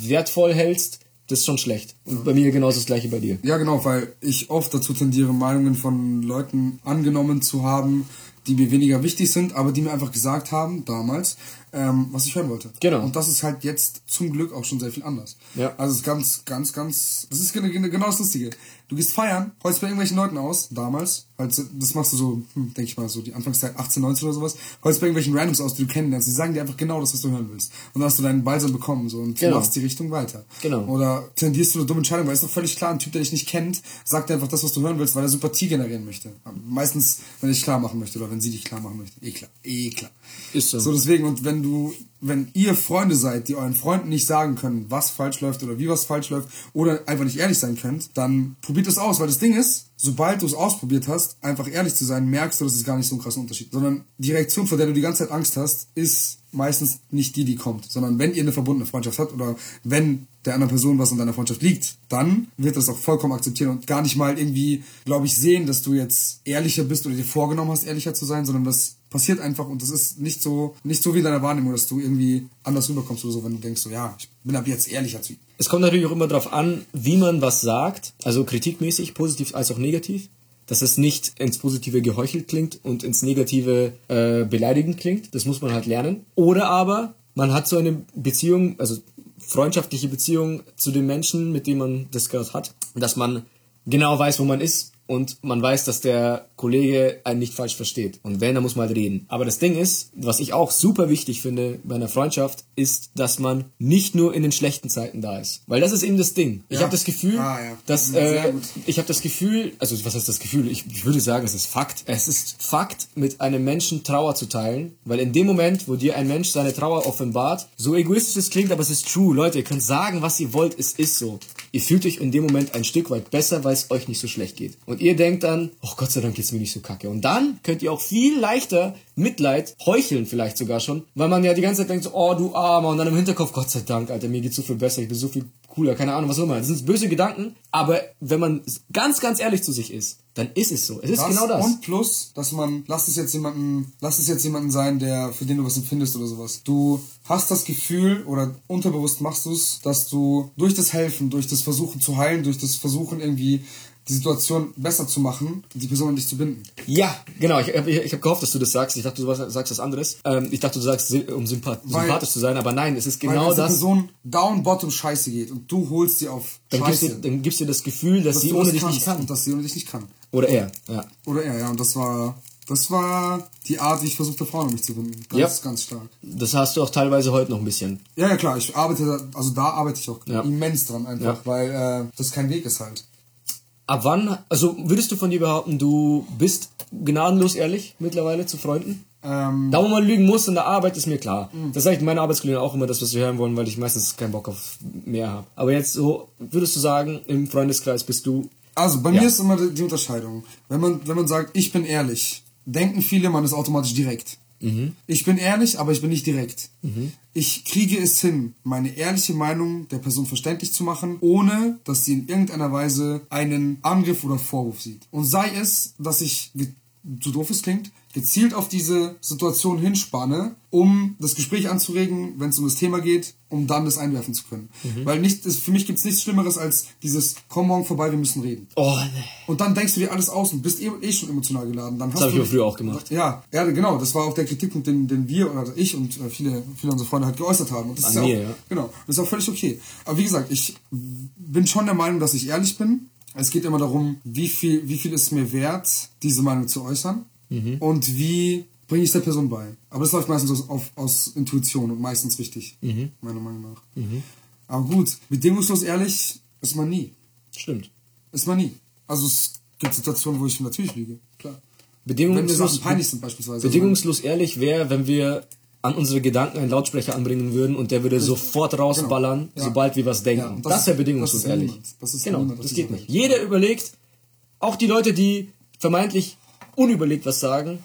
wertvoll hältst, das ist schon schlecht. Und bei mir genauso das gleiche bei dir. Ja, genau, weil ich oft dazu tendiere, Meinungen von Leuten angenommen zu haben, die mir weniger wichtig sind, aber die mir einfach gesagt haben, damals, ähm, was ich hören wollte. Genau. Und das ist halt jetzt zum Glück auch schon sehr viel anders. Ja. Also es ist ganz, ganz, ganz, das ist genau das Lustige. Du gehst feiern, holst bei irgendwelchen Leuten aus, damals, halt, das machst du so, hm, denke ich mal, so die Anfangszeit 18, 19 oder sowas, holst bei irgendwelchen Randoms aus, die du kennenlernst, die sagen dir einfach genau das, was du hören willst. Und dann hast du deinen Balsam bekommen, so, und Genau. du machst die Richtung weiter. Genau. Oder tendierst du eine dumme Entscheidung, weil es ist doch völlig klar, ein Typ, der dich nicht kennt, sagt dir einfach das, was du hören willst, weil er Sympathie generieren möchte. Meistens, wenn dich klar machen möchte oder wenn sie dich klar machen möchte. Eh klar, eh klar. Ist so. So deswegen, und wenn du, wenn ihr Freunde seid, die euren Freunden nicht sagen können, was falsch läuft oder wie was falsch läuft, oder einfach nicht ehrlich sein könnt, dann probiert es aus, weil das Ding ist, sobald du es ausprobiert hast, einfach ehrlich zu sein, merkst du, dass es gar nicht so einen krassen Unterschied. Sondern die Reaktion, vor der du die ganze Zeit Angst hast, ist meistens nicht die, die kommt. Sondern wenn ihr eine verbundene Freundschaft habt oder wenn der anderen Person was an deiner Freundschaft liegt, dann wird das auch vollkommen akzeptieren und gar nicht mal irgendwie, glaube ich, sehen, dass du jetzt ehrlicher bist oder dir vorgenommen hast, ehrlicher zu sein, sondern das passiert einfach und das ist nicht so, nicht so wie in deiner Wahrnehmung, dass du irgendwie anders rüberkommst oder so, wenn du denkst, so, ja, ich bin ab jetzt ehrlicher zu ihm. Es kommt natürlich auch immer darauf an, wie man was sagt, also kritikmäßig, positiv als auch negativ, dass es nicht ins Positive geheuchelt klingt und ins Negative äh, beleidigend klingt. Das muss man halt lernen. Oder aber man hat so eine Beziehung, also freundschaftliche Beziehung zu den Menschen, mit denen man das gerade hat, dass man genau weiß, wo man ist und man weiß, dass der Kollege einen nicht falsch versteht. Und wenn, dann muss man halt reden. Aber das Ding ist, was ich auch super wichtig finde bei einer Freundschaft, ist, dass man nicht nur in den schlechten Zeiten da ist. Weil das ist eben das Ding. Ich Ja. habe das Gefühl, Ah, ja. dass äh, ich habe das Gefühl, also was heißt das Gefühl? Ich, ich würde sagen, es ist Fakt. Es ist Fakt, mit einem Menschen Trauer zu teilen, weil in dem Moment, wo dir ein Mensch seine Trauer offenbart, so egoistisch es klingt, aber es ist true. Leute, ihr könnt sagen, was ihr wollt, es ist so. Ihr fühlt euch in dem Moment ein Stück weit besser, weil es euch nicht so schlecht geht. Und ihr denkt dann, oh Gott sei Dank geht's mir nicht so kacke. Und dann könnt ihr auch viel leichter Mitleid heucheln vielleicht sogar schon, weil man ja die ganze Zeit denkt so, oh du Armer, und dann im Hinterkopf, Gott sei Dank, Alter, mir geht's so viel besser, ich bin so viel cooler, keine Ahnung, was auch immer. Das sind böse Gedanken, aber wenn man ganz, ganz ehrlich zu sich ist, dann ist es so. Es ist Das genau das. Und plus, dass man, lass es jetzt jemanden, lass es jetzt jemanden sein, der, für den du was empfindest oder sowas. Du hast das Gefühl oder unterbewusst machst du es, dass du durch das Helfen, durch das Versuchen zu heilen, durch das Versuchen irgendwie die Situation besser zu machen, die Person an dich zu binden. Ja, genau. Ich habe ich hab gehofft, dass du das sagst. Ich dachte, du sagst was anderes. Ähm, ich dachte, du sagst, um sympath Weil- sympathisch zu sein, aber nein, es ist Weil genau wenn es der das. Person down bottom scheiße geht und du holst sie auf Dann gibst, Scheiße, dir, dann gibst dir das Gefühl, dass, dass sie du ohne das dich nicht kann. Und dass sie ohne dich nicht kann. Oder er. Ja. Oder er, ja. Und das war, das war die Art, wie ich versuchte, Frauen an mich zu binden. Ganz, Ja. ganz stark. Das hast du auch teilweise heute noch ein bisschen. Ja, ja, klar, ich arbeite, also da arbeite ich auch Ja. immens dran einfach, Ja. weil äh, das kein Weg ist halt. Ab wann, also würdest du von dir behaupten, du bist gnadenlos ehrlich mittlerweile zu Freunden? Ähm, Da, wo man lügen muss in der Arbeit, ist mir klar. Das sage ich meinen Arbeitskollegen auch immer, das, was sie hören wollen, weil ich meistens keinen Bock auf mehr habe. Aber jetzt so, würdest du sagen, im Freundeskreis bist du also bei Ja. mir ist immer die die Unterscheidung. Wenn man, wenn man sagt, ich bin ehrlich, denken viele, man ist automatisch direkt. Ich bin ehrlich, aber ich bin nicht direkt. Ich kriege es hin, meine ehrliche Meinung der Person verständlich zu machen, ohne dass sie in irgendeiner Weise einen Angriff oder Vorwurf sieht. Und sei es, dass ich, so doof es klingt, gezielt auf diese Situation hinspanne, um das Gespräch anzuregen, wenn es um das Thema geht, um dann das einwerfen zu können. Weil nicht, für mich gibt es nichts Schlimmeres als dieses, komm morgen vorbei, wir müssen reden. Oh, nee. Und dann denkst du dir alles aus und bist eh, eh schon emotional geladen. Dann hast hab du ich aber früher auch gemacht. Ja, ja, genau. Das war auch der Kritikpunkt, den, den wir oder ich und äh, viele, viele unserer Freunde halt geäußert haben. Und das An ist mir, auch, ja. Genau. Das ist auch völlig okay. Aber wie gesagt, ich bin schon der Meinung, dass ich ehrlich bin. Es geht immer darum, wie viel, wie viel ist mir wert, diese Meinung zu äußern Mhm. und wie bringe ich es der Person bei. Aber das läuft meistens aus, auf, aus Intuition und meistens richtig, Mhm. meiner Meinung nach. Aber gut, bedingungslos ehrlich ist man nie. Stimmt. Ist man nie. Also es gibt Situationen, wo ich natürlich lüge. Klar. Wenn mir Bedingungslos, Sachen peinlich sind beispielsweise. bedingungslos ehrlich wäre, wenn wir an unsere Gedanken einen Lautsprecher anbringen würden und der würde sofort rausballern, Genau. Ja. sobald wir was denken. Ja, das, das ist- bedingungslos das ist ehrlich. Das ist genau, niemand das dieser geht nicht. Jeder überlegt, auch die Leute, die vermeintlich unüberlegt was sagen,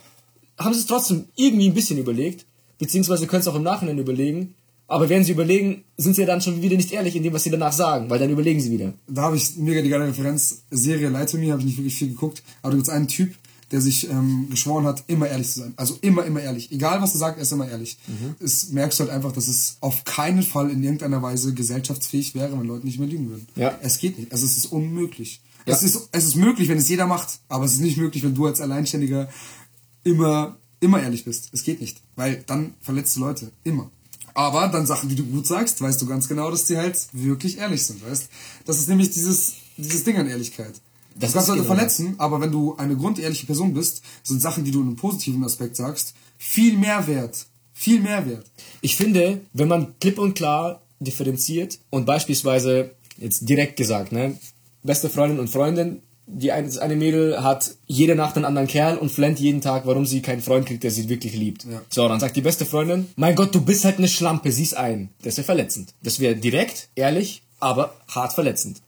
haben sie es trotzdem irgendwie ein bisschen überlegt, beziehungsweise können es auch im Nachhinein überlegen. Aber während sie überlegen, sind sie ja dann schon wieder nicht ehrlich in dem, was sie danach sagen, weil dann überlegen sie wieder. Da habe ich mega die geile Referenz. Serie Light to Me habe ich nicht wirklich viel geguckt. Aber da gibt es einen Typ, der sich ähm, geschworen hat, immer ehrlich zu sein. Also immer, immer ehrlich. Egal, was er sagt, er ist immer ehrlich. Mhm. Es merkst du halt einfach, dass es auf keinen Fall in irgendeiner Weise gesellschaftsfähig wäre, wenn Leute nicht mehr lügen würden. Ja. Es geht nicht. Also es ist unmöglich. Ja. Es, ist, es ist möglich, wenn es jeder macht. Aber es ist nicht möglich, wenn du als Alleinständiger immer, immer ehrlich bist. Es geht nicht. Weil dann verletzt du Leute. Immer. Aber dann Sachen, die du gut sagst, weißt du ganz genau, dass die halt wirklich ehrlich sind, weißt? Das ist nämlich dieses, dieses Ding an Ehrlichkeit. Das kannst ist Leute genau verletzen, aber wenn du eine grundehrliche Person bist, sind Sachen, die du in einem positiven Aspekt sagst, viel mehr wert. Viel mehr wert. Ich finde, wenn man klipp und klar differenziert und beispielsweise jetzt direkt gesagt, ne, beste Freundin und Freundin, die eine, das eine Mädel hat jede Nacht einen anderen Kerl und flennt jeden Tag, warum sie keinen Freund kriegt, der sie wirklich liebt. Ja. So, dann sagt die beste Freundin, mein Gott, du bist halt eine Schlampe, sieh's ein. Das wäre verletzend. Das wäre direkt, ehrlich, aber hart verletzend.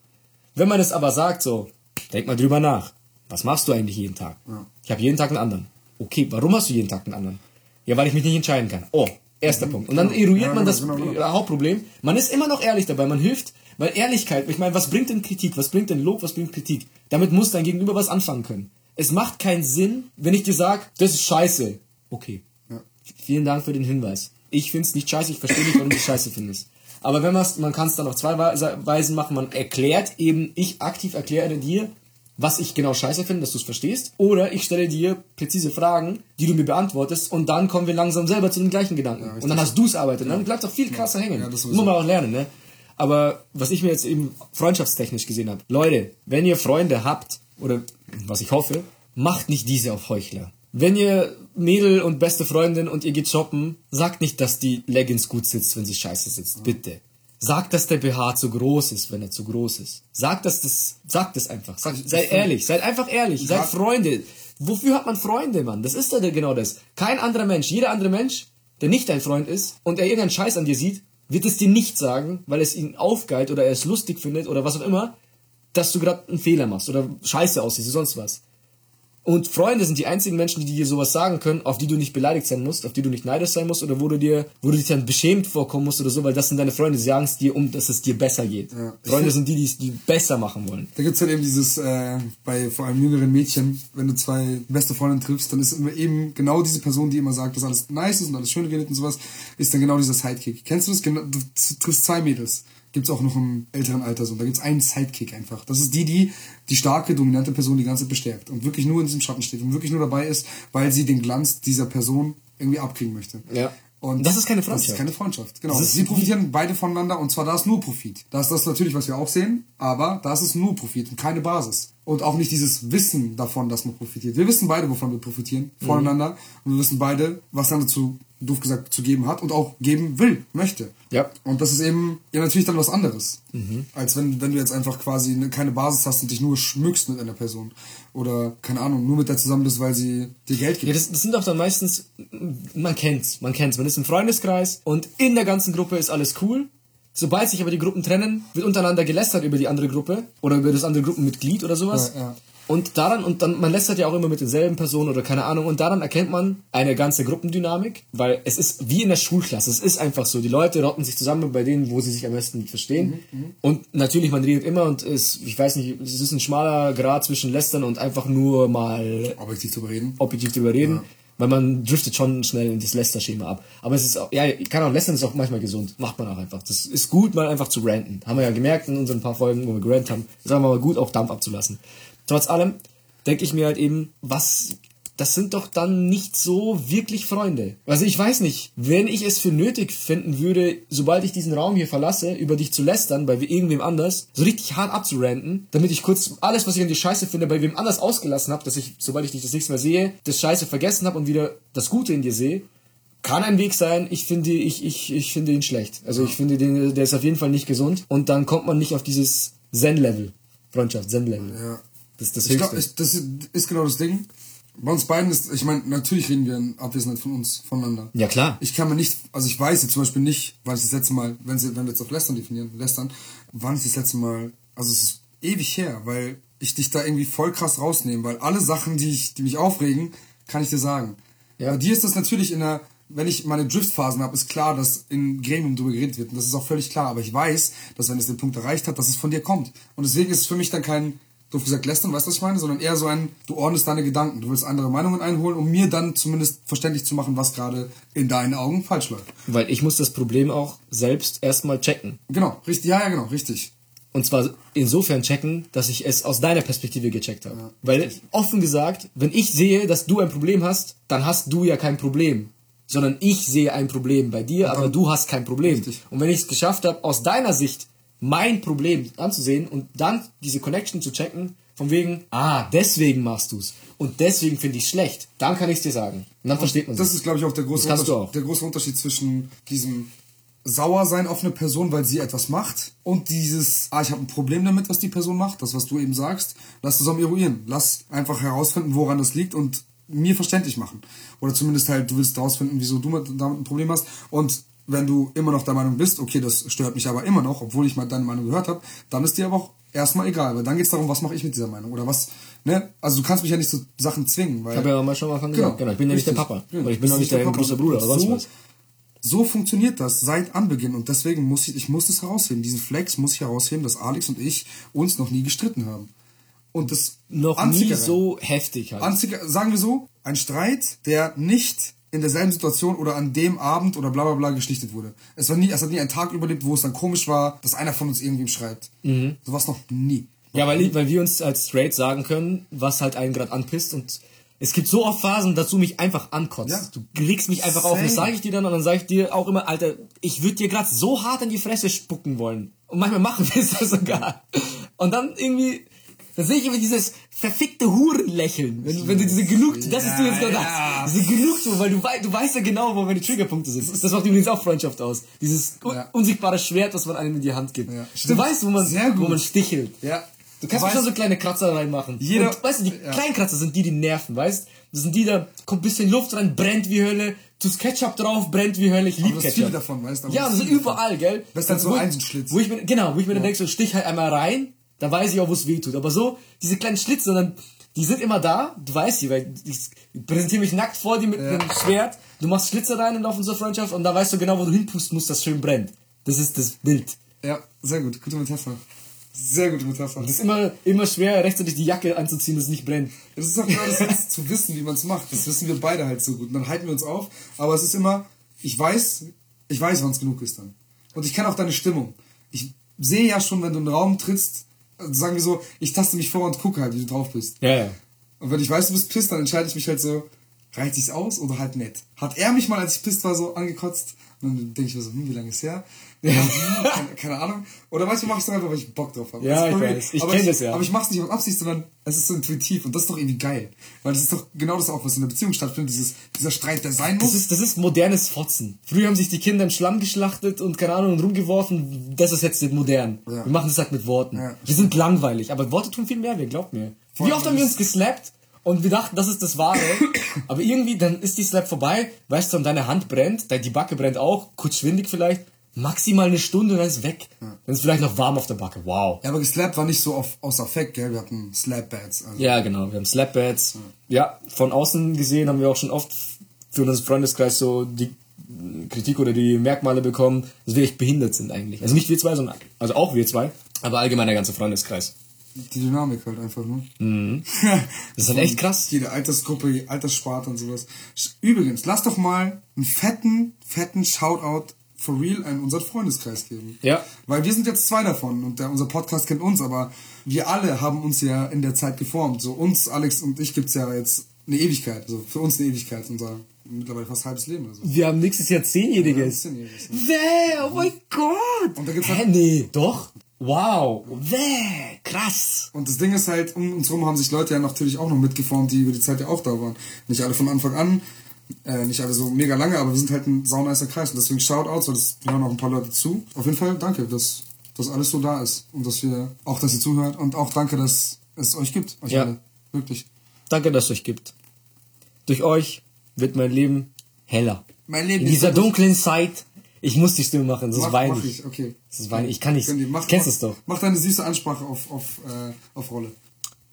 Wenn man es aber sagt so, denk mal drüber nach. Was machst du eigentlich jeden Tag? Ich habe jeden Tag einen anderen. Okay, warum hast du jeden Tag einen anderen? Ja, weil ich mich nicht entscheiden kann. Oh, erster Punkt. Und dann eruiert Ja, man genau, das genau, genau. äh, Hauptproblem. Man ist immer noch ehrlich dabei, man hilft, weil Ehrlichkeit, ich meine, was bringt denn Kritik? Was bringt denn Lob? Was bringt Kritik? Damit muss dein Gegenüber was anfangen können. Es macht keinen Sinn, wenn ich dir sage, das ist scheiße. Okay. Ja. Vielen Dank für den Hinweis. Ich find's nicht scheiße, ich verstehe nicht, warum du es scheiße findest. Aber wenn man's, man kann es dann auf zwei Weise- Weisen machen. Man erklärt eben, ich aktiv erkläre dir, was ich genau scheiße finde, dass du es verstehst. Oder ich stelle dir präzise Fragen, die du mir beantwortest und dann kommen wir langsam selber zu den gleichen Gedanken. und dann hast du es arbeitet. Dann bleibt auch viel krasser hängen. Ja, das muss man auch lernen, ne? Aber was ich mir jetzt eben freundschaftstechnisch gesehen habe, Leute, wenn ihr Freunde habt, oder was ich hoffe, macht nicht diese auf Heuchler. Wenn ihr Mädel und beste Freundin und ihr geht shoppen, sagt nicht, dass die Leggings gut sitzt, wenn sie scheiße sitzt. Bitte. Sagt, dass der BH zu groß ist, wenn er zu groß ist. Sagt, dass das, sagt es einfach. Sagt, seid ehrlich, seid einfach ehrlich, seid Freunde. Wofür hat man Freunde, Mann? Das ist ja genau das. Kein anderer Mensch, jeder andere Mensch, der nicht dein Freund ist und er irgendeinen Scheiß an dir sieht, wird es dir nicht sagen, weil es ihn aufgeilt oder er es lustig findet oder was auch immer, dass du gerade einen Fehler machst oder Scheiße aussiehst oder sonst was. Und Freunde sind die einzigen Menschen, die dir sowas sagen können, auf die du nicht beleidigt sein musst, auf die du nicht neidisch sein musst oder wo du dir, wo du dich dann beschämt vorkommen musst oder so, weil das sind deine Freunde, die sagen es dir, um dass es dir besser geht. Ja. Freunde sind die, die es die besser machen wollen. Da gibt's halt eben dieses, äh, bei vor allem jüngeren Mädchen, wenn du zwei beste Freundinnen triffst, dann ist immer eben genau diese Person, die immer sagt, dass alles nice ist und alles schön redet und sowas, ist dann genau dieser Sidekick. Kennst du das? Du triffst zwei Mädels. Gibt's auch noch im älteren Alter so. Da gibt's einen Sidekick einfach. Das ist die, die die starke, dominante Person die ganze Zeit bestärkt und wirklich nur in diesem Schatten steht und wirklich nur dabei ist, weil sie den Glanz dieser Person irgendwie abkriegen möchte. Ja. Und Das ist keine Das Freundschaft. ist keine Freundschaft, genau. Das Sie profitieren beide voneinander und zwar da ist nur Profit. Da ist das natürlich, was wir auch sehen, aber da ist nur Profit und keine Basis. Und auch nicht dieses Wissen davon, dass man profitiert. Wir wissen beide, wovon wir profitieren, Mhm. voneinander. Und wir wissen beide, was dann dazu, doof gesagt, zu geben hat und auch geben will, möchte. Ja. Und das ist eben ja natürlich dann was anderes. Als wenn, wenn du jetzt einfach quasi ne- keine Basis hast und dich nur schmückst mit einer Person. Oder, keine Ahnung, nur mit der zusammen bist, weil sie dir Geld gibt. Ja, das, das sind doch dann meistens, man kennt's, man kennt's. Man ist im Freundeskreis und in der ganzen Gruppe ist alles cool. Sobald sich aber die Gruppen trennen, wird untereinander gelästert über die andere Gruppe oder über das andere Gruppenmitglied oder sowas. Ja, ja. Und daran, und dann, man lästert ja auch immer mit denselben Personen oder keine Ahnung, und daran erkennt man eine ganze Gruppendynamik, weil es ist wie in der Schulklasse, es ist einfach so, die Leute rotten sich zusammen bei denen, wo sie sich am besten verstehen. Und natürlich, man redet immer und es, ich weiß nicht, es ist ein schmaler Grad zwischen lästern und einfach nur mal Objektiv zu bereden. objektiv drüber reden, weil man driftet schon schnell in das Läster-Schema ab. Aber es ist auch, ja, kann auch lästern ist auch manchmal gesund. Macht man auch einfach. Das ist gut, mal einfach zu ranten. Haben wir ja gemerkt in unseren paar Folgen, wo wir gerannt haben. Ist aber mal gut, auch Dampf abzulassen. Trotz allem denke ich mir halt eben, was, das sind doch dann nicht so wirklich Freunde. Also ich weiß nicht, wenn ich es für nötig finden würde, sobald ich diesen Raum hier verlasse, über dich zu lästern, bei irgendwem anders, so richtig hart abzuranten, damit ich kurz alles, was ich an dir scheiße finde, bei wem anders ausgelassen habe, dass ich, sobald ich dich das nächste Mal sehe, das Scheiße vergessen habe und wieder das Gute in dir sehe, kann ein Weg sein. Ich finde, ich, ich, ich finde ihn schlecht. Also ich finde, den, der ist auf jeden Fall nicht gesund. Und dann kommt man nicht auf dieses Zen-Level. Freundschaft, Zen-Level. Ja. Das ist das Ich glaube, Höchste. das ist genau das Ding. Bei uns beiden ist, ich meine, natürlich reden wir in Abwesenheit von uns, voneinander. Ja, klar. Ich kann mir nicht, also ich weiß jetzt zum Beispiel nicht, wann ich das letzte Mal, wenn, sie, wenn wir jetzt auf Lästern definieren, Lästern, wann ich das letzte Mal, also es ist ewig her, weil ich dich da irgendwie voll krass rausnehme, weil alle Sachen, die, ich, die mich aufregen, kann ich dir sagen. Ja. Bei dir ist das natürlich in der, wenn ich meine Driftphasen habe, ist klar, dass in Gremium drüber geredet wird. Und das ist auch völlig klar. Aber ich weiß, dass wenn es den Punkt erreicht hat, dass es von dir kommt. Und deswegen ist es für mich dann kein, doof gesagt, lästern, weißt du, was ich meine? Sondern eher so ein, du ordnest deine Gedanken. Du willst andere Meinungen einholen, um mir dann zumindest verständlich zu machen, was gerade in deinen Augen falsch läuft. Weil ich muss das Problem auch selbst erstmal checken. Genau, richtig, ja, ja, genau, richtig. Und zwar insofern checken, dass ich es aus deiner Perspektive gecheckt habe. Weil offen gesagt, wenn ich sehe, dass du ein Problem hast, dann hast du ja kein Problem. Sondern ich sehe ein Problem bei dir, aber du hast kein Problem. Richtig. Und wenn ich es geschafft habe, aus deiner Sicht mein Problem anzusehen und dann diese Connection zu checken, von wegen, ah, deswegen machst du's und deswegen finde ich schlecht, dann kann ich es dir sagen. Und dann versteht man Das sich. ist, glaube ich, auch der große, Das auch. der große Unterschied zwischen diesem Sauersein auf eine Person, weil sie etwas macht und dieses, ah, ich habe ein Problem damit, was die Person macht, das, was du eben sagst, lass zusammen eruieren. Lass einfach herausfinden, woran das liegt und mir verständlich machen. Oder zumindest halt, du willst herausfinden, wieso du mit, damit ein Problem hast und wenn du immer noch der Meinung bist, okay, das stört mich aber immer noch, obwohl ich mal deine Meinung gehört habe, dann ist dir aber auch erstmal egal, weil dann geht es darum, was mache ich mit dieser Meinung oder was, ne? Also du kannst mich ja nicht zu Sachen zwingen, weil Ich habe ja mal schon mal von gesagt, genau, ich bin ja nicht der. Papa. Ja, ich bin auch bist nicht der Papa. große Bruder oder sonst so, was. So funktioniert das seit Anbeginn und deswegen muss ich, ich muss das herausheben. Diesen Flex muss ich herausheben, dass Alex und ich uns noch nie gestritten haben. Und das Noch nie so heftig halt. Anzieher- sagen wir so, ein Streit, der nicht in derselben Situation oder an dem Abend oder bla bla bla geschlichtet wurde. Es, war nie, es hat nie ein Tag überlebt, wo es dann komisch war, dass einer von uns irgendwem schreibt. Mhm. Sowas noch nie. Ja, weil, weil wir uns als straight sagen können, was halt einen gerade anpisst und es gibt so oft Phasen, dass du mich einfach ankotzt. Ja. Du regst mich einfach auf. Und das Same. sage ich dir dann und dann sage ich dir auch immer, Alter, ich würde dir gerade so hart in die Fresse spucken wollen. Und manchmal machen <laughs> wir es sogar. Und dann irgendwie, dann sehe ich immer dieses verfickte Hurenlächeln. Wenn, wenn du diese Genugtuung, das ist du jetzt gerade Ja. das. Diese Genugtuung, weil du, wei du weißt ja genau, wo meine Triggerpunkte sind. Das macht übrigens auch Freundschaft aus. Dieses un Ja. unsichtbare Schwert, was man einem in die Hand gibt. Ja. Du weißt, wo man, wo man stichelt. Ja. Du kannst Weißt- schon so kleine Kratzer reinmachen. Jeder- und, weißt du, die ja. kleinen Kratzer sind die, die nerven, weißt Das sind die, da kommt ein bisschen Luft rein, brennt wie Hölle, tust Ketchup drauf, brennt wie Hölle. Ich liebe Ketchup. viele davon, weißt du, Ja, das sind überall, gell? Das ist dann so ein Schlitz. Wo ich mir, genau, wo ich mir dann denke, so stich halt einmal rein, dann weiß ich auch, wo es weh tut. Aber so, diese kleinen Schlitze, dann, die sind immer da, du weißt sie, weil ich präsentiere mich nackt vor dir mit einem Schwert, du machst Schlitze rein in unserer Freundschaft und da weißt du genau, wo du hinpusten musst, dass schön brennt. Das ist das Bild. Ja, sehr gut. Gute Metapher. Sehr gute Metapher. Es ist immer, immer schwer, rechtzeitig die Jacke anzuziehen, dass es nicht brennt. Das ist auch genau das, zu wissen, wie man es macht. Das wissen wir beide halt so gut. Und dann halten wir uns auf. Aber es ist immer, ich weiß, ich weiß, wann es genug ist dann. Und ich kenne auch deine Stimmung. Ich sehe ja schon, wenn du in den Raum trittst, sagen wir so, ich taste mich vor und gucke halt, wie du drauf bist. Ja, ja. Und wenn ich weiß, du bist pisst, dann entscheide ich mich halt so, reicht sich's aus oder halt nett. Hat er mich mal, als ich pisst war, so angekotzt? Und dann denke ich mir so, hm, wie lange ist her? Ja. Keine, Ahnung. Oder manchmal mache ich es einfach, weil ich Bock drauf habe. Ja, ist ich voll weiß. Ich aber kenn das ja. Aber ich mache es nicht aus Absicht, sondern es ist so intuitiv und das ist doch irgendwie geil. Weil das ist doch genau das auch, was in der Beziehung stattfindet, dieses, dieser Streit, der sein muss. Das ist, das ist modernes Fotzen. Früher haben sich die Kinder im Schlamm geschlachtet und keine Ahnung und rumgeworfen. Das ist jetzt modern. Ja. Wir machen das halt mit Worten. Ja. Wir sind langweilig, aber Worte tun viel mehr weh, glaubt mir. Vor Wie oft haben wir uns geslappt und wir dachten, das ist das Wahre. <coughs> aber irgendwie, dann ist die Slap vorbei, weißt du, und deine Hand brennt, die Backe brennt auch, kurz schwindig vielleicht, maximal eine Stunde und dann ist es weg. Dann ist vielleicht noch warm auf der Backe. Wow. ja, aber geslappt war nicht so auf, aus Affekt, gell? Wir hatten Slap-Bats. Also. Ja, genau. Wir haben Slapbats. Ja, von außen gesehen haben wir auch schon oft für unseren Freundeskreis so die Kritik oder die Merkmale bekommen, dass wir echt behindert sind eigentlich. Also nicht wir zwei, sondern also auch wir zwei, aber allgemein der ganze Freundeskreis. Die Dynamik halt einfach, ne? Mhm. <laughs> Das ist halt echt krass. Jede Altersgruppe, Alterssparte und sowas. Übrigens, lass doch mal einen fetten, fetten Shoutout for real an unseren Freundeskreis geben. Ja. Weil wir sind jetzt zwei davon und der, unser Podcast kennt uns, aber wir alle haben uns ja in der Zeit geformt. So uns, Alex und ich gibt's ja jetzt eine Ewigkeit. Also für uns eine Ewigkeit, unser mittlerweile fast halbes Leben oder so. Wir haben nächstes Jahr zehnjähriges. Ja, zehnjähriges, ne? Wer? Oh mein Gott! Und da gibt's Hä, halt- nee, doch? Wow. Wer? Krass. Und das Ding ist halt, um uns rum haben sich Leute ja natürlich auch noch mitgeformt, die über die Zeit ja auch da waren. Nicht alle von Anfang an, äh, nicht alle so mega lange, aber wir sind halt ein sauneißer Kreis. Und deswegen Shoutouts, weil das hören auch ein paar Leute zu. Auf jeden Fall danke, dass das alles so da ist. Und dass wir, auch dass ihr zuhört. Und auch danke, dass es euch gibt. Euch Ja. alle. Wirklich. Danke, dass es euch gibt. Durch euch wird mein Leben heller. Mein Leben In dieser dunklen Zeit. Ich muss die Stimme machen, sonst Mach, weine mach ich. okay. Das ist weine ich. kann nicht. Mach, Kennst mach, es doch. Mach deine süße Ansprache auf, auf, äh, auf Rolle.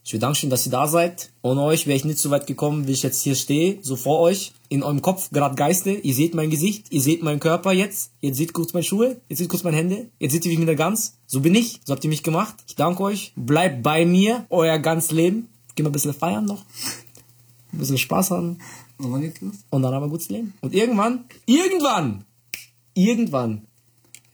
Ich will Dankeschön, dass ihr da seid. Ohne euch wäre ich nicht so weit gekommen, wie ich jetzt hier stehe, so vor euch. In eurem Kopf gerade Geiste. Ihr seht mein Gesicht, ihr seht meinen Körper jetzt. Ihr seht kurz meine Schuhe, ihr seht kurz meine Hände. Jetzt seht ihr, wie ich mit der Gans. So bin ich, so habt ihr mich gemacht. Ich danke euch. Bleibt bei mir, euer ganz Leben. Gehen wir ein bisschen feiern noch. Ein bisschen Spaß haben. Und wann geht's los? Und dann aber gutes Leben. Und irgendwann, irgendwann, irgendwann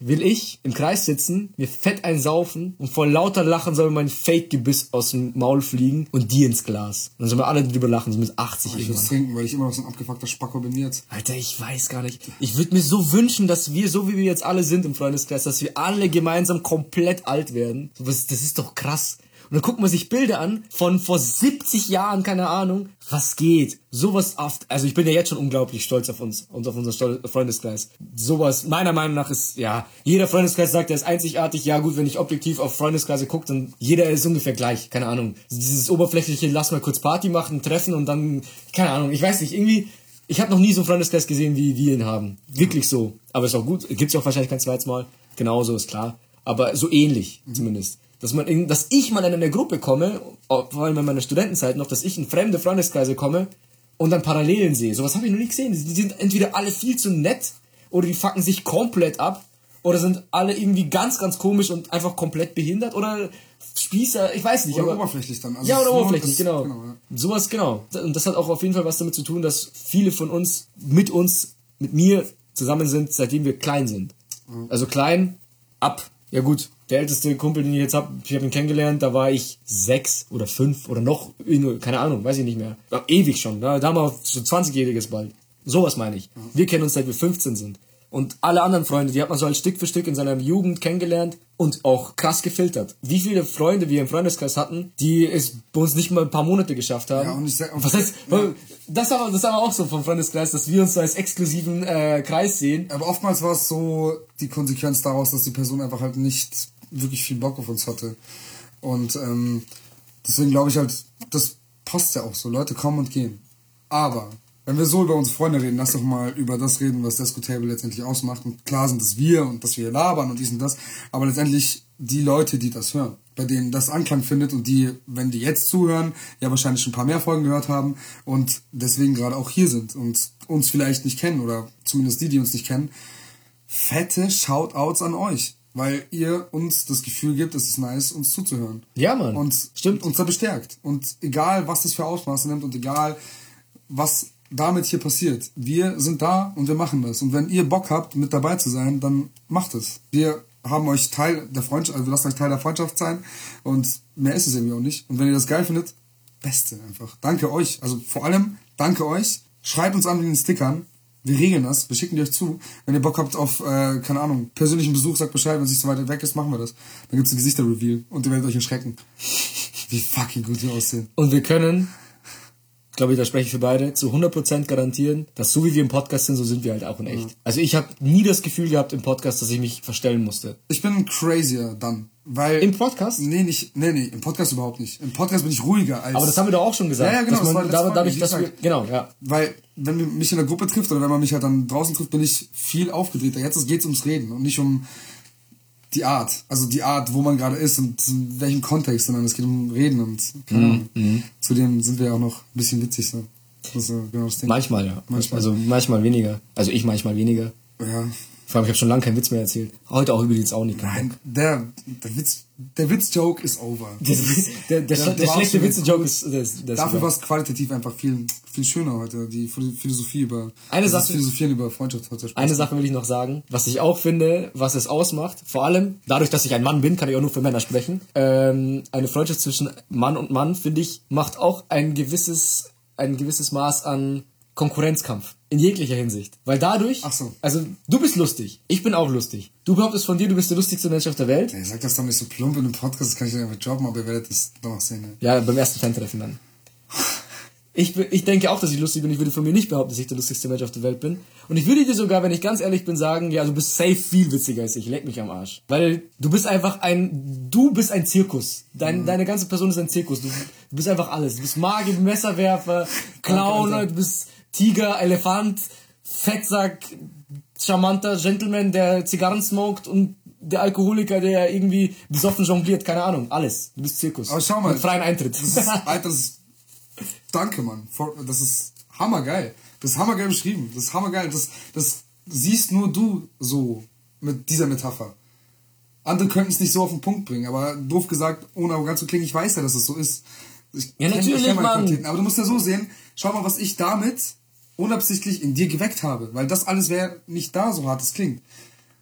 will ich im Kreis sitzen, mir fett einsaufen und vor lauter Lachen soll mein Fake-Gebiss aus dem Maul fliegen und dir ins Glas. Und dann sollen wir alle drüber lachen, so mit 80 Ich will irgendwann. trinken, weil ich immer noch so ein abgefuckter Spacko bin jetzt. Alter, ich weiß gar nicht. Ich würde mir so wünschen, dass wir, so wie wir jetzt alle sind im Freundeskreis, dass wir alle gemeinsam komplett alt werden. Das ist doch krass. Und dann guckt man sich Bilder an von vor 70 Jahren, keine Ahnung. Was geht? Sowas oft. Also ich bin ja jetzt schon unglaublich stolz auf uns und auf unseren Freundeskreis. Sowas, meiner Meinung nach ist, ja, jeder Freundeskreis sagt, er ist einzigartig. Ja gut, wenn ich objektiv auf Freundeskreise gucke, dann jeder ist ungefähr gleich. Keine Ahnung. Dieses oberflächliche, lass mal kurz Party machen, treffen und dann, keine Ahnung. Ich weiß nicht, irgendwie, ich habe noch nie so einen Freundeskreis gesehen, wie wir ihn haben. Wirklich so. Aber ist auch gut. Gibt's ja auch wahrscheinlich kein zweites Mal. Genauso, ist klar. Aber so ähnlich zumindest. Dass, man, dass ich mal in eine Gruppe komme, oh, vor allem in meiner Studentenzeit noch, dass ich in fremde Freundeskreise komme und dann Parallelen sehe. Sowas habe ich noch nie gesehen. Die sind entweder alle viel zu nett oder die fucken sich komplett ab oder sind alle irgendwie ganz, ganz komisch und einfach komplett behindert oder Spießer, ich weiß nicht. Oder aber, oberflächlich dann. Also ja, oder oberflächlich, genau. genau, ja. Sowas, genau. Und das hat auch auf jeden Fall was damit zu tun, dass viele von uns mit uns, mit mir zusammen sind, seitdem wir klein sind. Also klein, ab. Ja gut, der älteste Kumpel, den ich jetzt hab, ich habe ihn kennengelernt, da war ich sechs oder fünf oder noch, keine Ahnung, weiß ich nicht mehr. Ewig schon, da, da haben wir schon 20-Jähriges bald. Sowas meine ich. Wir kennen uns seit wir 15 sind. Und alle anderen Freunde, die hat man so halt Stück für Stück in seiner Jugend kennengelernt und auch krass gefiltert. Wie viele Freunde wir im Freundeskreis hatten, die es bei uns nicht mal ein paar Monate geschafft haben. Ja, und ich sag- Was heißt, das haben wir, das wir auch so vom Freundeskreis, dass wir uns so als exklusiven äh, Kreis sehen. Aber oftmals war es so die Konsequenz daraus, dass die Person einfach halt nicht wirklich viel Bock auf uns hatte. Und ähm, deswegen glaube ich halt, das passt ja auch so. Leute kommen und gehen. Aber wenn wir so über unsere Freunde reden, lass doch mal über das reden, was Disco Table letztendlich ausmacht. Und klar sind es wir und dass wir hier labern und dies und das. Aber letztendlich die Leute, die das hören, bei denen das Anklang findet und die, wenn die jetzt zuhören, ja wahrscheinlich schon ein paar mehr Folgen gehört haben und deswegen gerade auch hier sind und uns vielleicht nicht kennen oder zumindest die, die uns nicht kennen, fette Shoutouts an euch, weil ihr uns das Gefühl gibt, es ist nice, uns zuzuhören. Ja, Mann. Und Stimmt. uns da bestärkt. Und egal, was das für Ausmaße nimmt und egal, was damit hier passiert, wir sind da und wir machen das. Und wenn ihr Bock habt, mit dabei zu sein, dann macht es. Wir haben euch Teil der Freundschaft, also wir lassen euch Teil der Freundschaft sein und mehr ist es irgendwie auch nicht. Und wenn ihr das geil findet, beste einfach. Danke euch. Also vor allem, danke euch. Schreibt uns an mit den Stickern. Wir regeln das, wir schicken die euch zu. Wenn ihr Bock habt auf, äh, keine Ahnung, persönlichen Besuch, sagt Bescheid, wenn es nicht so weit weg ist, machen wir das. Dann gibt's ein Gesichter-Reveal und ihr werdet euch erschrecken. Wie fucking gut wir aussehen. Und wir können, glaube, ich da spreche ich für beide, zu 100% garantieren, dass so wie wir im Podcast sind, so sind wir halt auch in echt. Also ich habe nie das Gefühl gehabt im Podcast, dass ich mich verstellen musste. Ich bin crazier dann, weil... Im Podcast? Nee, nicht, nee, nee, im Podcast überhaupt nicht. Im Podcast bin ich ruhiger als... Aber das haben wir doch auch schon gesagt. Ja, ja, genau, Dass das war man, da- dadurch, dass wir, genau, ja. Weil, wenn man mich in der Gruppe trifft oder wenn man mich halt dann draußen trifft, bin ich viel aufgedrehter. Jetzt geht's ums Reden und nicht um die Art. Also die Art, wo man gerade ist und in welchem Kontext, sondern es geht um Reden und keine Mhm, Ahnung. Zudem sind wir ja auch noch ein bisschen witzig so. Das ist genau das Ding. Manchmal, ja. Manchmal. Also manchmal weniger. Also ich manchmal weniger. Ja. Vor allem, ich habe schon lange keinen Witz mehr erzählt. Heute auch übrigens auch nicht. Nein, der, der Witz, der Witz-Joke ist over. <laughs> Der, der, der, der war schlechte auch schon Witze-Joke ist, das Dafür war es qualitativ einfach viel, viel schöner heute. Die Philosophie über, Eine das Sache- Philosophieren über Freundschaft sehr Spaß Eine Sache will ich noch sagen, was ich auch finde, was es ausmacht, vor allem dadurch, dass ich ein Mann bin, kann ich auch nur für Männer sprechen. Ähm, eine Freundschaft zwischen Mann und Mann, finde ich, macht auch ein gewisses, ein gewisses Maß an Konkurrenzkampf. In jeglicher Hinsicht. Weil dadurch, Ach so. also du bist lustig, ich bin auch lustig. Du behauptest von dir, du bist der lustigste Mensch auf der Welt. Ey, sag das doch nicht so plump in einem Podcast, das kann ich einfach droppen, aber ihr werdet das noch sehen. Ne? Ja, beim ersten Fan-Treffen dann. Ich, ich denke auch, dass ich lustig bin. Ich würde von mir nicht behaupten, dass ich der lustigste Mensch auf der Welt bin. Und ich würde dir sogar, wenn ich ganz ehrlich bin, sagen, ja, du bist safe viel witziger als ich. Leck mich am Arsch. Weil du bist einfach ein, du bist ein Zirkus. Dein, Deine ganze Person ist ein Zirkus. Du, du bist einfach alles. Du bist Magier, Messerwerfer, Clown, du bist Tiger, Elefant, Fettsack, charmanter Gentleman, der Zigarren smoked und der Alkoholiker, der irgendwie besoffen jongliert. Keine Ahnung. Alles. Du bist Zirkus. Aber schau mal. Mit freien Eintritt. Das ist, Alter, das ist, danke, Mann. Das ist hammergeil. Das ist hammergeil beschrieben. Das ist hammergeil. Das, das siehst nur du so mit dieser Metapher. Andere könnten es nicht so auf den Punkt bringen, aber doof gesagt, ohne arrogant zu klingen, ich weiß ja, dass es so ist. Ich Ja, ich natürlich, meine Mann. Qualitäten. Aber du musst ja so sehen, schau mal, was ich damit unabsichtlich in dir geweckt habe. Weil das alles wäre nicht da, so hart es klingt.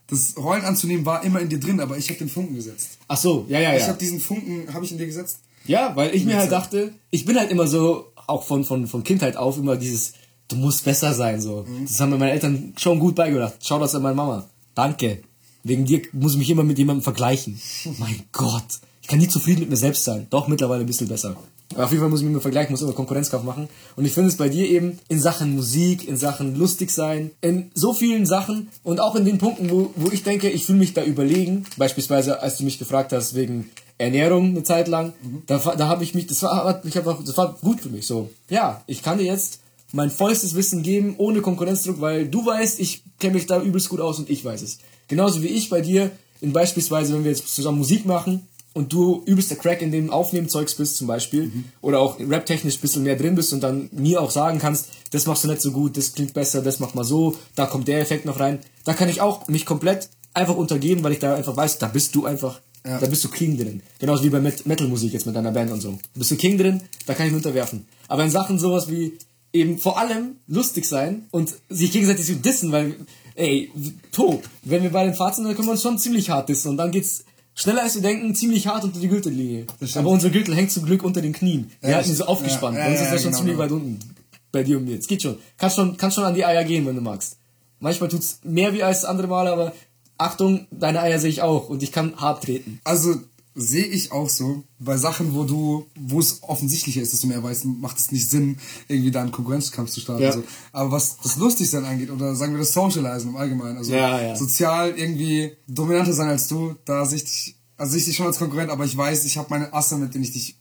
Das Rollen anzunehmen war immer in dir drin, aber ich habe den Funken gesetzt. Ach so, ja, ja, Ich ja. habe diesen Funken, habe ich in dir gesetzt. Ja, weil ich mir halt dachte, ich bin halt immer so, auch von, von, von Kindheit auf, immer dieses, du musst besser sein, so. Das haben mir meine Eltern schon gut beigebracht. Schau das an meine Mama. Danke. Wegen dir muss ich mich immer mit jemandem vergleichen. <laughs> mein Gott. Ich kann nie zufrieden mit mir selbst sein. Doch, mittlerweile ein bisschen besser. Aber auf jeden Fall muss ich mich immer vergleichen, muss immer Konkurrenzkampf machen. Und ich finde es bei dir eben in Sachen Musik, in Sachen lustig sein, in so vielen Sachen und auch in den Punkten, wo, wo ich denke, ich fühle mich da überlegen. Beispielsweise, als du mich gefragt hast wegen Ernährung eine Zeit lang, da, da habe ich mich, das war, mich einfach, das war gut für mich. So, ja, ich kann dir jetzt mein vollstes Wissen geben, ohne Konkurrenzdruck, weil du weißt, ich kenne mich da übelst gut aus und ich weiß es. Genauso wie ich bei dir, in beispielsweise, wenn wir jetzt zusammen Musik machen und du übelst der Crack in dem Aufnehmzeugs bist zum Beispiel oder auch raptechnisch ein bisschen mehr drin bist und dann mir auch sagen kannst, das machst du nicht so gut, das klingt besser, das mach mal so, da kommt der Effekt noch rein. Da kann ich auch mich komplett einfach untergeben, weil ich da einfach weiß, da bist du einfach, Ja. da bist du King drin. Genauso wie bei Met Metal-Musik jetzt mit deiner Band und so. Du bist du King drin, da kann ich mich unterwerfen. Aber in Sachen sowas wie eben vor allem lustig sein und sich gegenseitig so dissen, weil, ey, to, wenn wir bei den sind, dann können wir uns schon ziemlich hart dissen und dann geht's schneller als wir denken, ziemlich hart unter die Gürtellinie. Aber unser Gürtel hängt zum Glück unter den Knien. Wir Ja, halten ihn so aufgespannt. ja, Bei uns ja, ist ja, schon genau, ziemlich genau. weit unten. Bei dir und mir. Es geht schon. Kannst schon, kannst schon an die Eier gehen, wenn du magst. Manchmal tut's mehr wie als andere Male, aber Achtung, deine Eier sehe ich auch und ich kann hart treten. Also sehe ich auch so. Bei Sachen, wo du, wo es offensichtlicher ist, dass du mehr weißt, macht es nicht Sinn, irgendwie da einen Konkurrenzkampf zu starten. Ja. So. Aber was das Lustigsein angeht, oder sagen wir das Socializen im Allgemeinen, also Ja, ja. sozial irgendwie dominanter sein als du, da sehe ich dich, also sehe ich dich schon als Konkurrent, aber ich weiß, ich habe meine Asse, mit denen ich dich,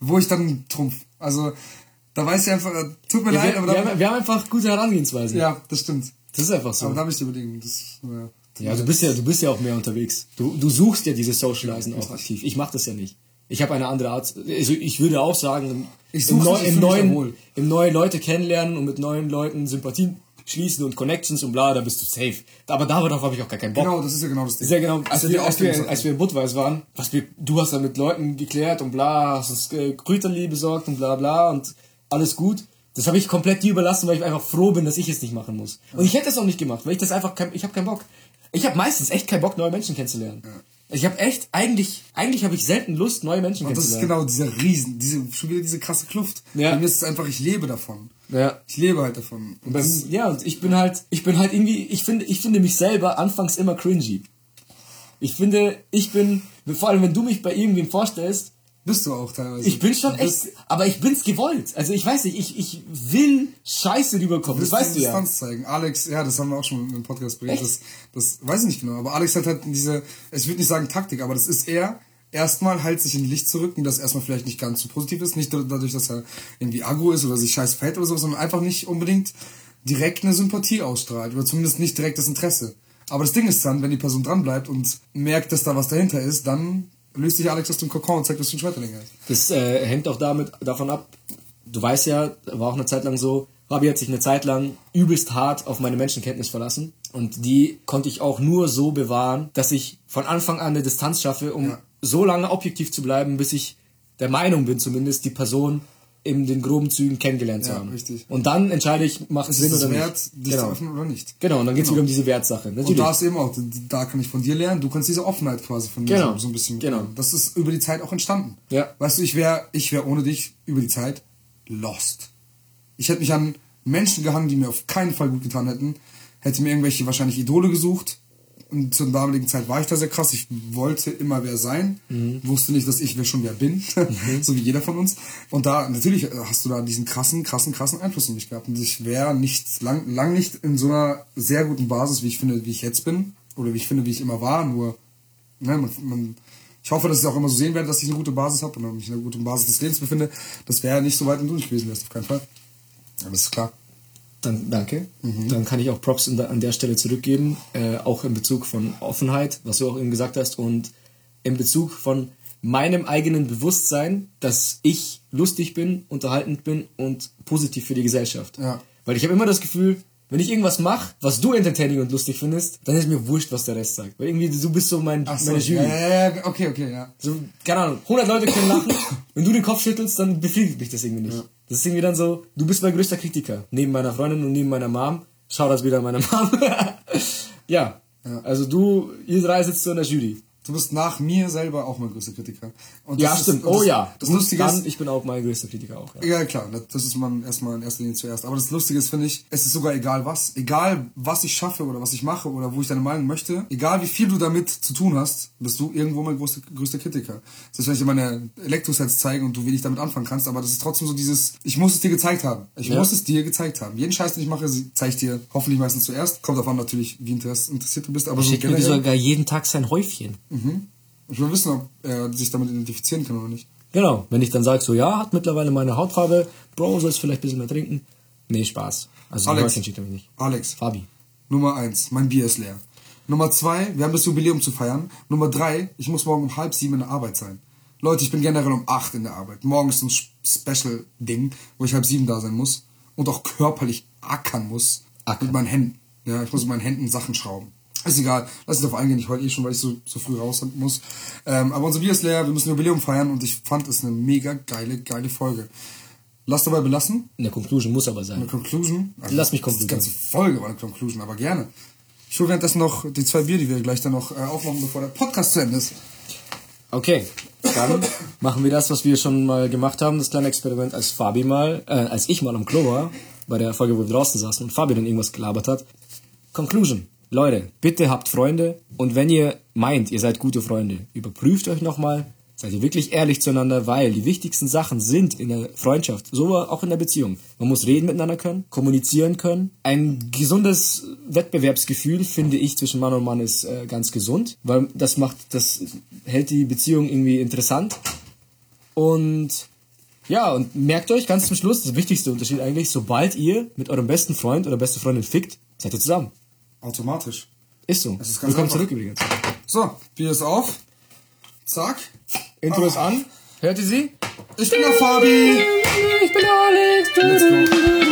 wo ich dann trumpf. Also da weiß ich einfach, tut mir Wir, leid, wir, aber wir, da, haben, wir haben einfach gute Herangehensweisen. ja, das stimmt. Das ist einfach so. Aber da habe ich die Überlegung, das, ja. Ja, du bist ja, du bist ja auch mehr unterwegs. Du, du suchst ja dieses Socializen auch aktiv. Ich mache das ja nicht. Ich habe eine andere Art. Also ich würde auch sagen, Ich im, Neu- im, neuen, im neuen Leute kennenlernen und mit neuen Leuten Sympathien schließen und Connections und bla, da bist du safe. Aber darauf habe ich auch gar keinen Bock. Genau, das ist ja genau das Ding. Das ist ja genau, als, ja wir, als, wir, als wir in Budweis waren, was wir, du hast da mit Leuten geklärt und bla, hast uns äh, Krüterli besorgt und bla bla und alles gut. Das habe ich komplett dir überlassen, weil ich einfach froh bin, dass ich es nicht machen muss. Und ich hätte es auch nicht gemacht, weil ich das einfach, kein, ich habe keinen Bock. Ich habe meistens echt keinen Bock, neue Menschen kennenzulernen. Ich habe echt, eigentlich, eigentlich habe ich selten Lust, neue Menschen Und das ist kennenzulernen. genau dieser Riesen, diese, schon wieder diese krasse Kluft. Ja. Bei mir ist es einfach, ich lebe davon. Ja. Ich lebe halt davon. Und Bei- das, ja, und ich bin halt, ich bin halt irgendwie, ich finde, ich finde mich selber anfangs immer cringy. Ich finde, ich bin, vor allem wenn du mich bei irgendwem vorstellst, bist du auch teilweise. Ich bin schon echt, aber ich bin's gewollt. Also ich weiß nicht, ich, ich will Scheiße rüberkommen. Das weißt du ja. Distanz zeigen. Alex, ja, das haben wir auch schon im Podcast berichtet. Das, das weiß ich nicht genau. Aber Alex hat halt diese, ich würde nicht sagen Taktik, aber das ist eher, erstmal halt sich in Licht zu rücken, das erstmal vielleicht nicht ganz so positiv ist. Nicht dadurch, dass er irgendwie aggro ist oder sich scheiß verhält oder so, sondern einfach nicht unbedingt direkt eine Sympathie ausstrahlt. Oder zumindest nicht direkt das Interesse. Aber das Ding ist dann, wenn die Person dranbleibt und merkt, dass da was dahinter ist, dann löst sich Alex aus dem Kokon und zeigt, dass du ein Schmetterling hast. Das äh, hängt auch damit davon ab. Du weißt ja, war auch eine Zeit lang so. Fabi hat sich eine Zeit lang übelst hart auf meine Menschenkenntnis verlassen. Und die konnte ich auch nur so bewahren, dass ich von Anfang an eine Distanz schaffe, um Ja. so lange objektiv zu bleiben, bis ich der Meinung bin, zumindest die Person in den groben Zügen kennengelernt zu Ja, haben. richtig. Und dann entscheide ich, macht es Sinn es oder wert, nicht. dich zu Genau. öffnen oder nicht? genau, und dann geht es Genau. wieder um diese Wertsache. Und Natürlich. da ist eben auch, da kann ich von dir lernen, du kannst diese Offenheit quasi von mir Genau. so, so ein bisschen. Genau. Das ist über die Zeit auch entstanden. Ja. Weißt du, ich wäre ich wär ohne dich über die Zeit lost. Ich hätte mich an Menschen gehangen, die mir auf keinen Fall gut getan hätten, hätte mir irgendwelche wahrscheinlich Idole gesucht. Und zur damaligen Zeit war ich da sehr krass. Ich wollte immer wer sein. Mhm. Wusste nicht, dass ich wer schon wer bin. <laughs> so wie jeder von uns. Und da, natürlich äh, hast du da diesen krassen, krassen, krassen Einfluss auf mich gehabt. Und ich wäre nicht, lang, lang nicht in so einer sehr guten Basis, wie ich finde, wie ich jetzt bin. Oder wie ich finde, wie ich immer war. Nur, ne, man, man, ich hoffe, dass ich auch immer so sehen werde, dass ich eine gute Basis habe und mich in einer guten Basis des Lebens befinde. Das wäre nicht so weit, wenn du nicht gewesen wärst, auf keinen Fall. Ja, das ist klar. Dann, danke. Dann kann ich auch Props der, an der Stelle zurückgeben, äh, auch in Bezug von Offenheit, was du auch eben gesagt hast, und in Bezug von meinem eigenen Bewusstsein, dass ich lustig bin, unterhaltend bin und positiv für die Gesellschaft. Ja. Weil ich habe immer das Gefühl, wenn ich irgendwas mache, was du entertaining und lustig findest, dann ist mir wurscht, was der Rest sagt. Weil irgendwie du bist so mein, Ach so, meine Jury. ja, ja, ja, okay, okay, ja. So, keine Ahnung, 100 Leute können lachen. Wenn du den Kopf schüttelst, dann befriedigt mich das irgendwie nicht. Das ist irgendwie dann so, du bist mein größter Kritiker. Neben meiner Freundin und neben meiner Mom. Schau das wieder an meine Mom. <laughs> ja. Also du, ihr drei sitzt so in der Jury. Du bist nach mir selber auch mein größter Kritiker. Und Ja, ist- stimmt. und oh das, ja. Das Gut, Lustige dann, ist, ich bin auch mein größter Kritiker auch. Ja. Ja, klar, das- ist man erstmal in erster Linie zuerst. Aber das Lustige ist, finde ich, es ist sogar egal was. Egal, was ich schaffe oder was ich mache oder wo ich deine Meinung möchte, egal wie viel du damit zu tun hast, bist du irgendwo mein größter, größter Kritiker. Das ist, wenn ich dir meine Elektrosets zeige und du wenig damit anfangen kannst, aber das ist trotzdem so dieses, ich muss es dir gezeigt haben. Ich Ja. muss es dir gezeigt haben. Jeden Scheiß, den ich mache, zeige ich dir hoffentlich meistens zuerst. Kommt davon natürlich, wie interess- interessiert du bist, aber so Schickt mir generell. sogar jeden Tag sein Häufchen. Ich will wissen, ob er sich damit identifizieren kann oder nicht. Genau. Wenn ich dann sage, so, ja, hat mittlerweile meine Hautfarbe, Bro, sollst vielleicht ein bisschen mehr trinken. Nee, Spaß. Also, Alex. Er mir nicht. Alex, Fabi. Nummer eins, mein Bier ist leer. Nummer zwei, wir haben das Jubiläum zu feiern. Nummer drei, ich muss morgen um halb sieben in der Arbeit sein. Leute, ich bin generell um acht in der Arbeit. Morgen ist ein Special-Ding, wo ich halb sieben da sein muss und auch körperlich ackern muss. Ackern. Mit meinen Händen. Ja, ich muss mit meinen Händen Sachen schrauben. Ist egal, lass uns darauf eingehen, ich heute eh schon, weil ich so, so früh raus muss. Ähm, aber unser Bier ist leer, wir müssen Jubiläum feiern und ich fand es eine mega geile, geile Folge. Lass dabei belassen. In der Conclusion muss aber Eine sein. Conclusion. Also Lass mich Die concluden. ganze Folge war eine Conclusion, aber gerne. Ich hole währenddessen noch die zwei Bier, die wir gleich dann noch äh, aufmachen, bevor der Podcast zu Ende ist. Okay, dann <coughs> machen wir das, was wir schon mal gemacht haben, das kleine Experiment, als Fabi mal, äh, als ich mal am Klo war, bei der Folge, wo wir draußen saßen und Fabi dann irgendwas gelabert hat. Conclusion. Leute, bitte habt Freunde und wenn ihr meint, ihr seid gute Freunde, überprüft euch nochmal, seid ihr wirklich ehrlich zueinander, weil die wichtigsten Sachen sind in der Freundschaft, so auch in der Beziehung. Man muss reden miteinander können, kommunizieren können. Ein gesundes Wettbewerbsgefühl, finde ich, zwischen Mann und Mann ist äh, ganz gesund, weil das macht, das hält die Beziehung irgendwie interessant. Und ja, und merkt euch ganz zum Schluss, das wichtigste Unterschied eigentlich, sobald ihr mit eurem besten Freund oder beste Freundin fickt, seid ihr zusammen. Automatisch. Ist so. Das ist ganz Willkommen einfach. zurück übrigens. So, Bier ist auf. Zack. Intro ist an. Hört ihr sie? Ich bin der Fabi. Ich bin Alex. Let's go.